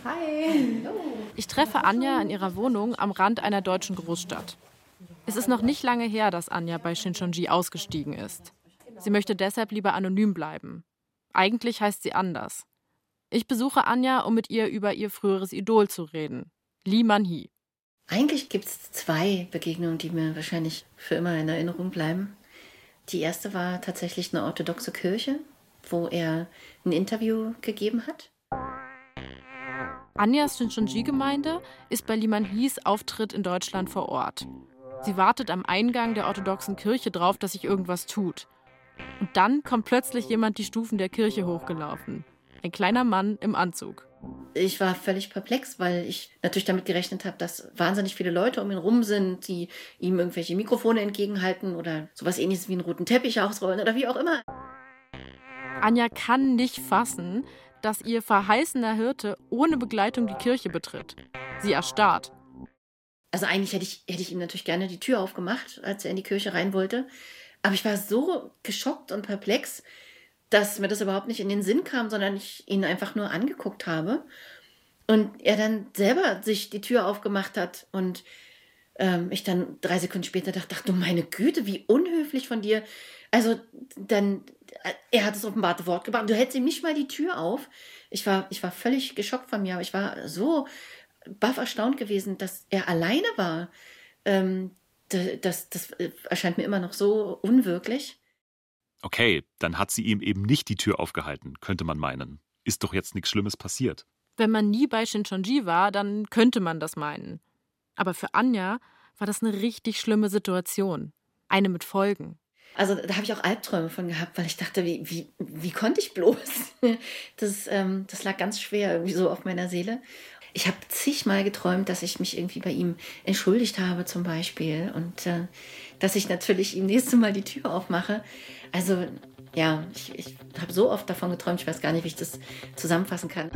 Hi. Ich treffe Anja in ihrer Wohnung am Rand einer deutschen Großstadt. Es ist noch nicht lange her, dass Anja bei Shincheonji ausgestiegen ist. Sie möchte deshalb lieber anonym bleiben. Eigentlich heißt sie anders. Ich besuche Anja, um mit ihr über ihr früheres Idol zu reden, Lee Man-hee. Eigentlich gibt es zwei Begegnungen, die mir wahrscheinlich für immer in Erinnerung bleiben. Die erste war tatsächlich eine orthodoxe Kirche, wo er ein Interview gegeben hat. Anjas Shincheonji-Gemeinde ist bei Liman Hees Auftritt in Deutschland vor Ort. Sie wartet am Eingang der orthodoxen Kirche drauf, dass sich irgendwas tut. Und dann kommt plötzlich jemand die Stufen der Kirche hochgelaufen. Ein kleiner Mann im Anzug. Ich war völlig perplex, weil ich natürlich damit gerechnet habe, dass wahnsinnig viele Leute um ihn rum sind, die ihm irgendwelche Mikrofone entgegenhalten oder sowas ähnliches wie einen roten Teppich ausrollen oder wie auch immer. Anja kann nicht fassen, dass ihr verheißener Hirte ohne Begleitung die Kirche betritt. Sie erstarrt. Also eigentlich hätte ich, hätte ich ihm natürlich gerne die Tür aufgemacht, als er in die Kirche rein wollte. Aber ich war so geschockt und perplex, dass mir das überhaupt nicht in den Sinn kam, sondern ich ihn einfach nur angeguckt habe. Und er dann selber sich die Tür aufgemacht hat und ähm, ich dann drei Sekunden später dachte, ach du meine Güte, wie unhöflich von dir. Also dann, er hat das offenbarte Wort gebracht. Du hältst ihm nicht mal die Tür auf. Ich war, ich war völlig geschockt von mir, aber ich war so baff erstaunt gewesen, dass er alleine war. Ähm, das, das erscheint mir immer noch so unwirklich. Okay, dann hat sie ihm eben nicht die Tür aufgehalten, könnte man meinen. Ist doch jetzt nichts Schlimmes passiert. Wenn man nie bei Shincheonji war, dann könnte man das meinen. Aber für Anja war das eine richtig schlimme Situation. Eine mit Folgen. Also da habe ich auch Albträume von gehabt, weil ich dachte, wie, wie, wie konnte ich bloß? Das, ähm, das lag ganz schwer irgendwie so auf meiner Seele. Ich habe zigmal geträumt, dass ich mich irgendwie bei ihm entschuldigt habe zum Beispiel und äh, dass ich natürlich ihm nächstes Mal die Tür aufmache. Also ja, ich, ich habe so oft davon geträumt, ich weiß gar nicht, wie ich das zusammenfassen kann.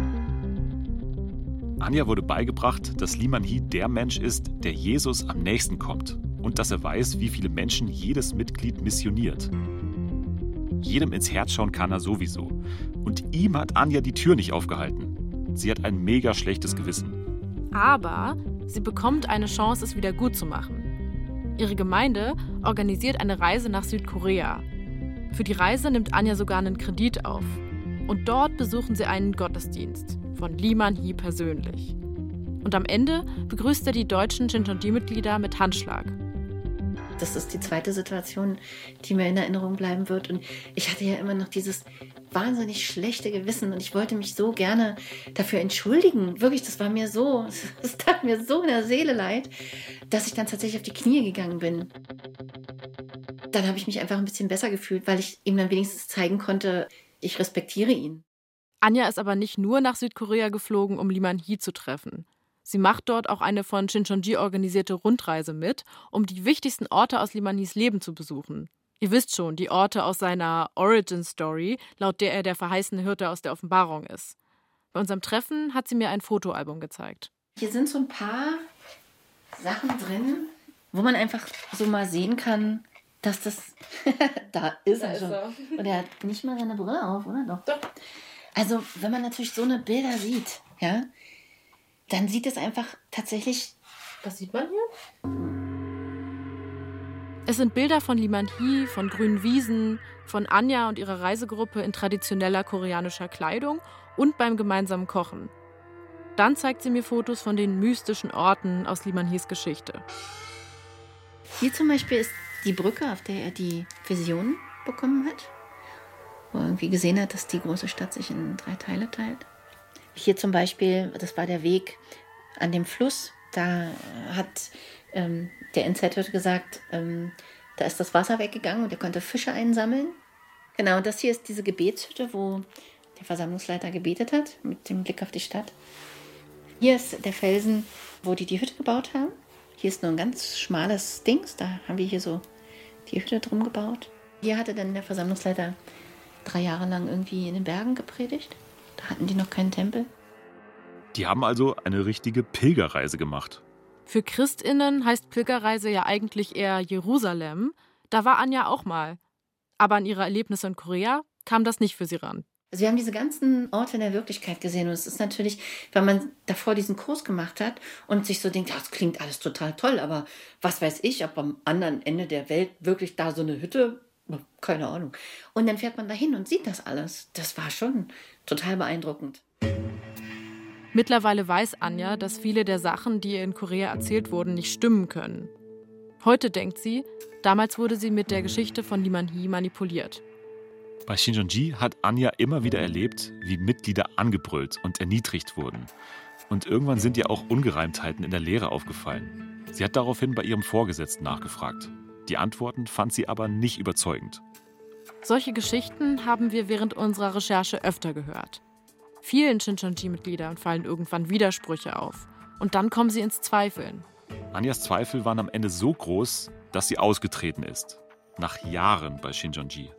Anja wurde beigebracht, dass Liman Hee der Mensch ist, der Jesus am nächsten kommt und dass er weiß, wie viele Menschen jedes Mitglied missioniert. Jedem ins Herz schauen kann er sowieso. Und ihm hat Anja die Tür nicht aufgehalten. Sie hat ein mega schlechtes Gewissen. Aber sie bekommt eine Chance, es wieder gut zu machen. Ihre Gemeinde organisiert eine Reise nach Südkorea. Für die Reise nimmt Anja sogar einen Kredit auf. Und dort besuchen sie einen Gottesdienst von Lee Man-hee persönlich. Und am Ende begrüßt er die deutschen Shincheonji-Mitglieder mit Handschlag. Das ist die zweite Situation, die mir in Erinnerung bleiben wird. Und ich hatte ja immer noch dieses wahnsinnig schlechte Gewissen und ich wollte mich so gerne dafür entschuldigen. Wirklich, das war mir so, es tat mir so in der Seele leid, dass ich dann tatsächlich auf die Knie gegangen bin. Dann habe ich mich einfach ein bisschen besser gefühlt, weil ich ihm dann wenigstens zeigen konnte, ich respektiere ihn. Anja ist aber nicht nur nach Südkorea geflogen, um Liman Hee zu treffen. Sie macht dort auch eine von Shincheonji organisierte Rundreise mit, um die wichtigsten Orte aus Liman Hees Leben zu besuchen. Ihr wisst schon, die Orte aus seiner Origin Story, laut der er der verheißene Hirte aus der Offenbarung ist. Bei unserem Treffen hat sie mir ein Fotoalbum gezeigt. Hier sind so ein paar Sachen drin, wo man einfach so mal sehen kann, dass das. da ist da er schon. Er. Und er hat nicht mal seine Brille auf, oder? Doch. Doch. Also, wenn man natürlich so eine Bilder sieht, ja, dann sieht es einfach tatsächlich. Was sieht man hier? Es sind Bilder von Liman Hee, von grünen Wiesen, von Anja und ihrer Reisegruppe in traditioneller koreanischer Kleidung und beim gemeinsamen Kochen. Dann zeigt sie mir Fotos von den mystischen Orten aus Liman Hees Geschichte. Hier zum Beispiel ist die Brücke, auf der er die Vision bekommen hat wo er irgendwie gesehen hat, dass die große Stadt sich in drei Teile teilt. Hier zum Beispiel, das war der Weg an dem Fluss, da hat ähm, der NZ gesagt, ähm, da ist das Wasser weggegangen und er konnte Fische einsammeln. Genau, das hier ist diese Gebetshütte, wo der Versammlungsleiter gebetet hat, mit dem Blick auf die Stadt. Hier ist der Felsen, wo die die Hütte gebaut haben. Hier ist nur ein ganz schmales Dings, da haben wir hier so die Hütte drum gebaut. Hier hatte dann der Versammlungsleiter drei Jahre lang irgendwie in den Bergen gepredigt. Da hatten die noch keinen Tempel. Die haben also eine richtige Pilgerreise gemacht. Für Christinnen heißt Pilgerreise ja eigentlich eher Jerusalem. Da war Anja auch mal. Aber an ihre Erlebnisse in Korea kam das nicht für sie ran. Also wir haben diese ganzen Orte in der Wirklichkeit gesehen und es ist natürlich, wenn man davor diesen Kurs gemacht hat und sich so denkt, das klingt alles total toll, aber was weiß ich, ob am anderen Ende der Welt wirklich da so eine Hütte, keine Ahnung. Und dann fährt man dahin und sieht das alles. Das war schon total beeindruckend. Mittlerweile weiß Anja, dass viele der Sachen, die ihr in Korea erzählt wurden, nicht stimmen können. Heute denkt sie, damals wurde sie mit der Geschichte von Lee Man-hee manipuliert. Bei Shinjonji hat Anja immer wieder erlebt, wie Mitglieder angebrüllt und erniedrigt wurden. Und irgendwann sind ihr auch Ungereimtheiten in der Lehre aufgefallen. Sie hat daraufhin bei ihrem Vorgesetzten nachgefragt. Die Antworten fand sie aber nicht überzeugend. Solche Geschichten haben wir während unserer Recherche öfter gehört. Vielen Shinjonji-Mitgliedern fallen irgendwann Widersprüche auf. Und dann kommen sie ins Zweifeln. Anjas Zweifel waren am Ende so groß, dass sie ausgetreten ist. Nach Jahren bei Shinjonji.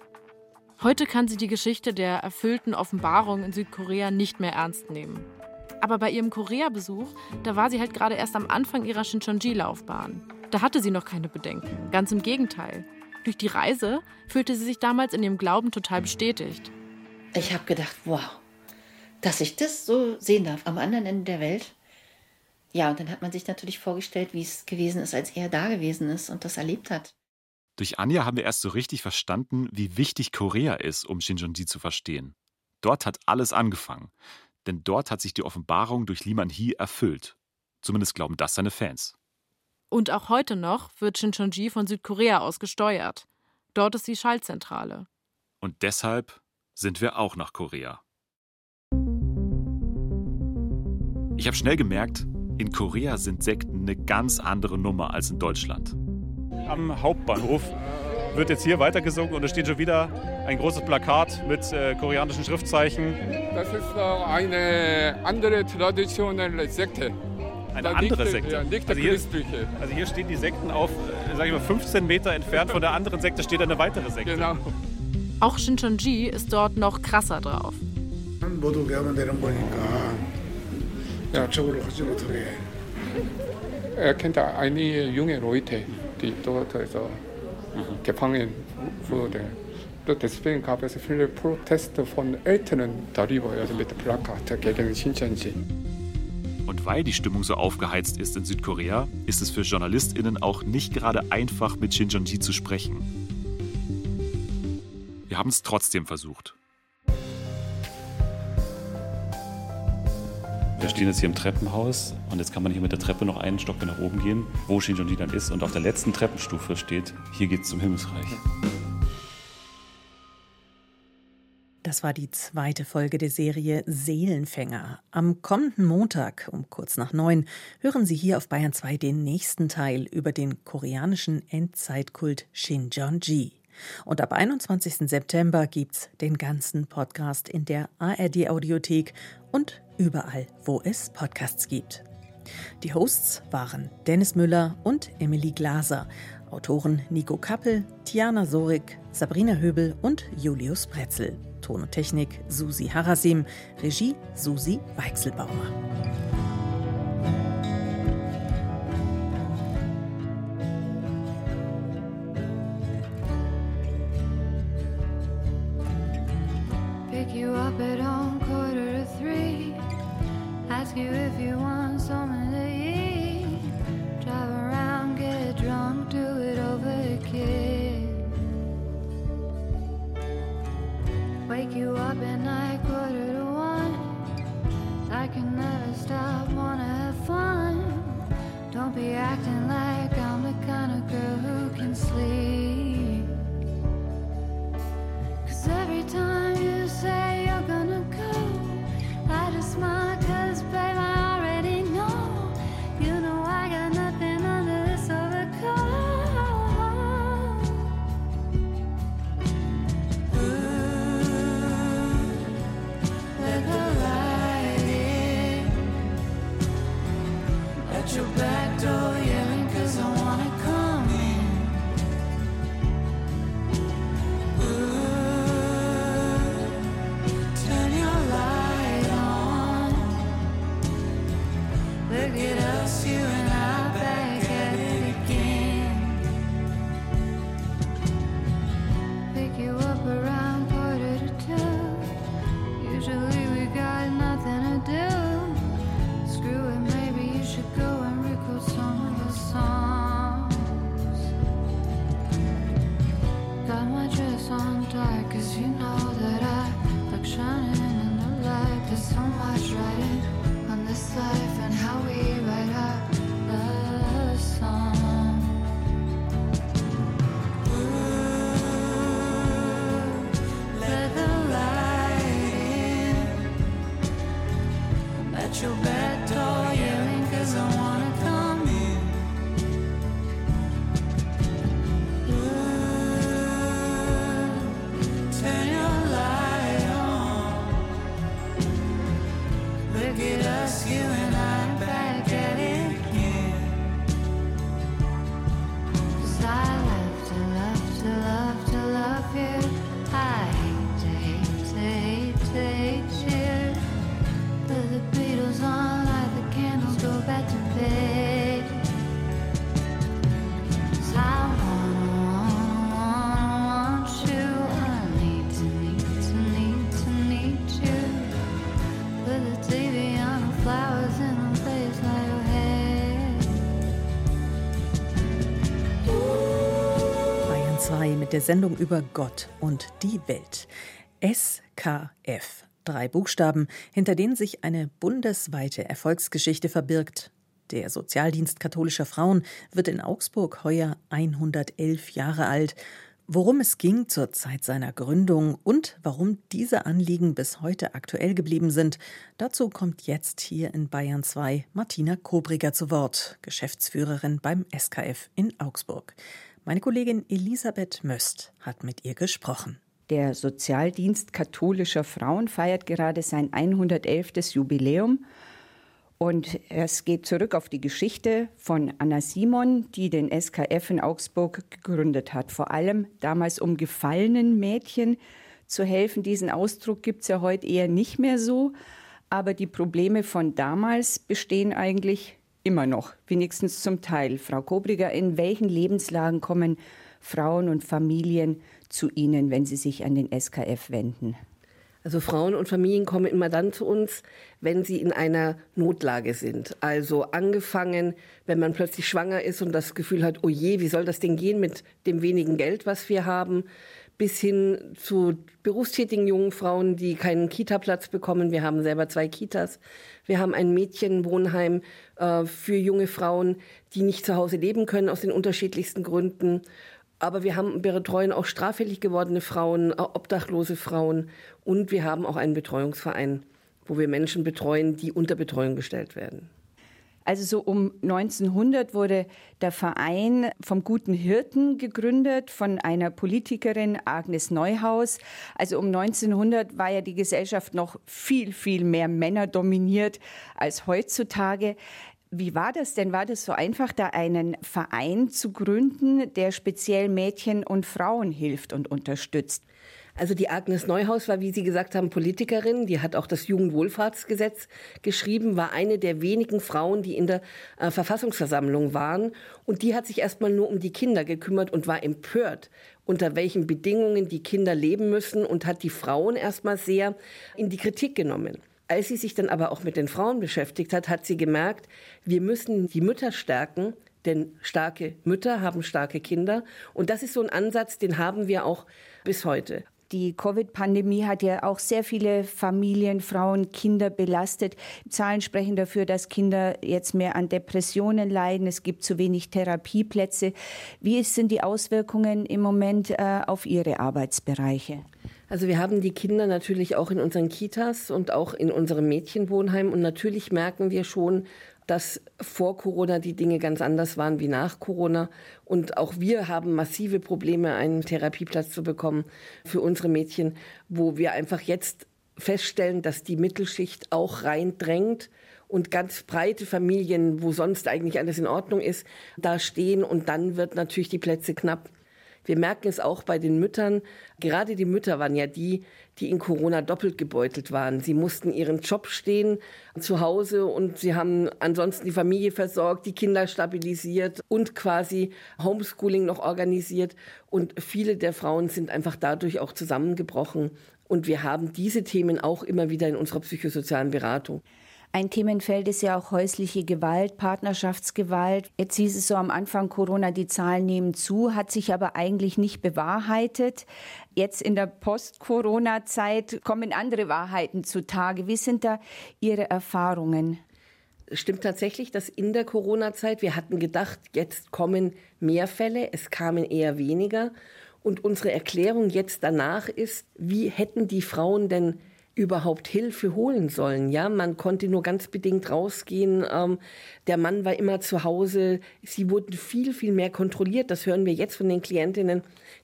Heute kann sie die Geschichte der erfüllten Offenbarung in Südkorea nicht mehr ernst nehmen. Aber bei ihrem Korea-Besuch, da war sie halt gerade erst am Anfang ihrer Shincheonji-Laufbahn. Da hatte sie noch keine Bedenken. Ganz im Gegenteil. Durch die Reise fühlte sie sich damals in ihrem Glauben total bestätigt. Ich habe gedacht, wow, dass ich das so sehen darf am anderen Ende der Welt. Ja, und dann hat man sich natürlich vorgestellt, wie es gewesen ist, als er da gewesen ist und das erlebt hat. Durch Anja haben wir erst so richtig verstanden, wie wichtig Korea ist, um Shinjonji zu verstehen. Dort hat alles angefangen. Denn dort hat sich die Offenbarung durch Lee Man-hee erfüllt. Zumindest glauben das seine Fans. Und auch heute noch wird Shincheonji von Südkorea aus gesteuert. Dort ist die Schaltzentrale. Und deshalb sind wir auch nach Korea. Ich habe schnell gemerkt, in Korea sind Sekten eine ganz andere Nummer als in Deutschland am Hauptbahnhof wird jetzt hier weitergesungen und es steht schon wieder ein großes Plakat mit äh, koreanischen Schriftzeichen. Das ist eine andere traditionelle Sekte. Eine Da andere nicht, Sekte. Ja, nicht also, hier, christliche. also hier stehen die Sekten auf, äh, sag ich mal, 15 Meter entfernt von der anderen Sekte steht eine weitere Sekte. Genau. Auch Shincheonji ist dort noch krasser drauf. Er kennt einige junge Leute, die dort also gefangen wurden. Deswegen gab es viele Proteste von Eltern darüber, also mit Plakat gegen Shincheonji. Und weil die Stimmung so aufgeheizt ist in Südkorea, ist es für JournalistInnen auch nicht gerade einfach, mit Shincheonji zu sprechen. Wir haben es trotzdem versucht. Wir stehen jetzt hier im Treppenhaus und jetzt kann man hier mit der Treppe noch einen Stock nach oben gehen, wo Shinjonji dann ist. Und auf der letzten Treppenstufe steht, hier geht's zum Himmelsreich. Das war die zweite Folge der Serie Seelenfänger. Am kommenden Montag um kurz nach neun hören Sie hier auf Bayern 2 den nächsten Teil über den koreanischen Endzeitkult Shinjeonji. Und ab 21. September gibt's den ganzen Podcast in der ARD Audiothek und überall, wo es Podcasts gibt. Die Hosts waren Dennis Müller und Emily Glaser, Autoren Nico Kappel, Tiana Sorik, Sabrina Höbel und Julius Pretzel. Ton und Technik Susi Harasim, Regie Susi Weichselbaumer. Der Sendung über Gott und die Welt. SKF. Drei Buchstaben, hinter denen sich eine bundesweite Erfolgsgeschichte verbirgt. Der Sozialdienst katholischer Frauen wird in Augsburg heuer 111 Jahre alt. Worum es ging zur Zeit seiner Gründung und warum diese Anliegen bis heute aktuell geblieben sind, dazu kommt jetzt hier in Bayern 2 Martina Kobriger zu Wort, Geschäftsführerin beim SKF in Augsburg. Meine Kollegin Elisabeth Möst hat mit ihr gesprochen. Der Sozialdienst katholischer Frauen feiert gerade sein 111. Jubiläum. Und es geht zurück auf die Geschichte von Anna Simon, die den SKF in Augsburg gegründet hat. Vor allem damals um gefallenen Mädchen zu helfen. Diesen Ausdruck gibt es ja heute eher nicht mehr so. Aber die Probleme von damals bestehen eigentlich immer noch, wenigstens zum Teil. Frau Kobriger, in welchen Lebenslagen kommen Frauen und Familien zu Ihnen, wenn sie sich an den SKF wenden? Also Frauen und Familien kommen immer dann zu uns, wenn sie in einer Notlage sind. Also angefangen, wenn man plötzlich schwanger ist und das Gefühl hat, oh je, wie soll das denn gehen mit dem wenigen Geld, was wir haben, bis hin zu berufstätigen jungen Frauen, die keinen Kita-Platz bekommen. Wir haben selber zwei Kitas. Wir haben ein Mädchenwohnheim äh, für junge Frauen, die nicht zu Hause leben können aus den unterschiedlichsten Gründen. Aber wir haben, wir betreuen auch straffällig gewordene Frauen, obdachlose Frauen und wir haben auch einen Betreuungsverein, wo wir Menschen betreuen, die unter Betreuung gestellt werden. Also so um 1900 wurde der Verein vom Guten Hirten gegründet von einer Politikerin Agnes Neuhaus. Also um 1900 war ja die Gesellschaft noch viel, viel mehr Männer dominiert als heutzutage. Wie war das denn? War das so einfach, da einen Verein zu gründen, der speziell Mädchen und Frauen hilft und unterstützt? Also die Agnes Neuhaus war, wie Sie gesagt haben, Politikerin. Die hat auch das Jugendwohlfahrtsgesetz geschrieben, war eine der wenigen Frauen, die in der äh, Verfassungsversammlung waren. Und die hat sich erstmal nur um die Kinder gekümmert und war empört, unter welchen Bedingungen die Kinder leben müssen und hat die Frauen erstmal sehr in die Kritik genommen. Als sie sich dann aber auch mit den Frauen beschäftigt hat, hat sie gemerkt, wir müssen die Mütter stärken, denn starke Mütter haben starke Kinder. Und das ist so ein Ansatz, den haben wir auch bis heute. Die Covid-Pandemie hat ja auch sehr viele Familien, Frauen, Kinder belastet. Zahlen sprechen dafür, dass Kinder jetzt mehr an Depressionen leiden. Es gibt zu wenig Therapieplätze. Wie sind die Auswirkungen im Moment äh, auf Ihre Arbeitsbereiche? Also wir haben die Kinder natürlich auch in unseren Kitas und auch in unserem Mädchenwohnheim. Und natürlich merken wir schon, dass vor Corona die Dinge ganz anders waren wie nach Corona. Und auch wir haben massive Probleme, einen Therapieplatz zu bekommen für unsere Mädchen, wo wir einfach jetzt feststellen, dass die Mittelschicht auch reindrängt und ganz breite Familien, wo sonst eigentlich alles in Ordnung ist, da stehen und dann wird natürlich die Plätze knapp. Wir merken es auch bei den Müttern. Gerade die Mütter waren ja die, die in Corona doppelt gebeutelt waren. Sie mussten ihren Job stehen zu Hause und sie haben ansonsten die Familie versorgt, die Kinder stabilisiert und quasi Homeschooling noch organisiert. Und viele der Frauen sind einfach dadurch auch zusammengebrochen. Und wir haben diese Themen auch immer wieder in unserer psychosozialen Beratung. Ein Themenfeld ist ja auch häusliche Gewalt, Partnerschaftsgewalt. Jetzt hieß es so am Anfang Corona, die Zahlen nehmen zu, hat sich aber eigentlich nicht bewahrheitet. Jetzt in der Post-Corona-Zeit kommen andere Wahrheiten zutage. Wie sind da Ihre Erfahrungen? Stimmt tatsächlich, dass in der Corona-Zeit, wir hatten gedacht, jetzt kommen mehr Fälle, es kamen eher weniger. Und unsere Erklärung jetzt danach ist, wie hätten die Frauen denn überhaupt Hilfe holen sollen. Ja, man konnte nur ganz bedingt rausgehen. Ähm, der Mann war immer zu Hause. Sie wurden viel, viel mehr kontrolliert. Das hören wir jetzt von den Klientinnen,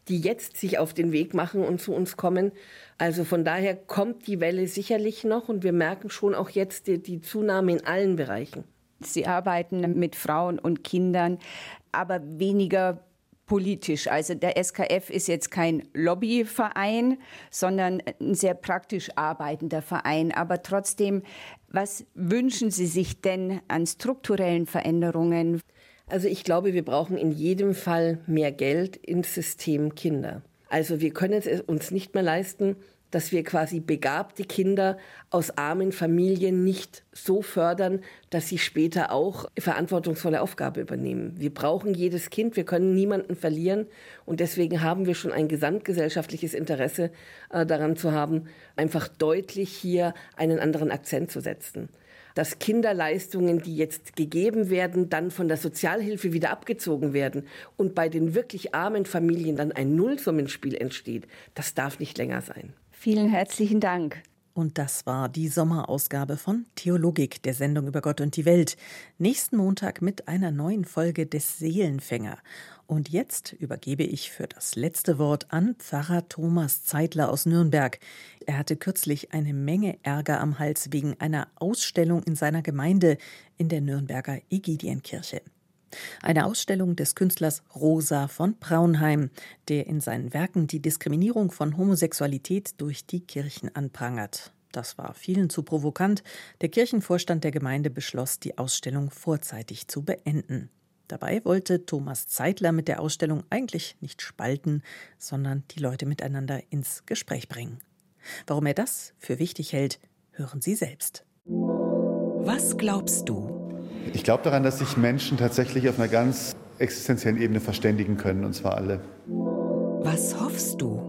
die jetzt sich auf den Weg machen und zu uns kommen. Also von daher kommt die Welle sicherlich noch und wir merken schon auch jetzt die, die Zunahme in allen Bereichen. Sie arbeiten mit Frauen und Kindern, aber weniger politisch. Also der SKF ist jetzt kein Lobbyverein, sondern ein sehr praktisch arbeitender Verein. Aber trotzdem, was wünschen Sie sich denn an strukturellen Veränderungen? Also ich glaube, wir brauchen in jedem Fall mehr Geld ins System Kinder. Also wir können es uns nicht mehr leisten, dass wir quasi begabte Kinder aus armen Familien nicht so fördern, dass sie später auch verantwortungsvolle Aufgabe übernehmen. Wir brauchen jedes Kind, wir können niemanden verlieren und deswegen haben wir schon ein gesamtgesellschaftliches Interesse äh, daran zu haben, einfach deutlich hier einen anderen Akzent zu setzen dass Kinderleistungen, die jetzt gegeben werden, dann von der Sozialhilfe wieder abgezogen werden und bei den wirklich armen Familien dann ein Nullsummenspiel entsteht, das darf nicht länger sein. Vielen herzlichen Dank. Und das war die Sommerausgabe von Theologik, der Sendung über Gott und die Welt. Nächsten Montag mit einer neuen Folge des Seelenfänger. Und jetzt übergebe ich für das letzte Wort an Pfarrer Thomas Zeitler aus Nürnberg. Er hatte kürzlich eine Menge Ärger am Hals wegen einer Ausstellung in seiner Gemeinde in der Nürnberger Egidienkirche. Eine Ausstellung des Künstlers Rosa von Braunheim, der in seinen Werken die Diskriminierung von Homosexualität durch die Kirchen anprangert. Das war vielen zu provokant. Der Kirchenvorstand der Gemeinde beschloss, die Ausstellung vorzeitig zu beenden. Dabei wollte Thomas Zeitler mit der Ausstellung eigentlich nicht spalten, sondern die Leute miteinander ins Gespräch bringen. Warum er das für wichtig hält, hören Sie selbst. Was glaubst du? Ich glaube daran, dass sich Menschen tatsächlich auf einer ganz existenziellen Ebene verständigen können, und zwar alle. Was hoffst du?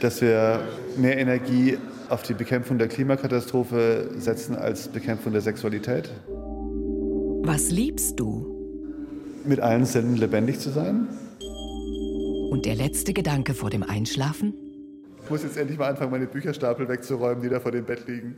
Dass wir mehr Energie auf die Bekämpfung der Klimakatastrophe setzen als Bekämpfung der Sexualität. Was liebst du? Mit allen Sinnen lebendig zu sein. Und der letzte Gedanke vor dem Einschlafen? Ich muss jetzt endlich mal anfangen, meine Bücherstapel wegzuräumen, die da vor dem Bett liegen.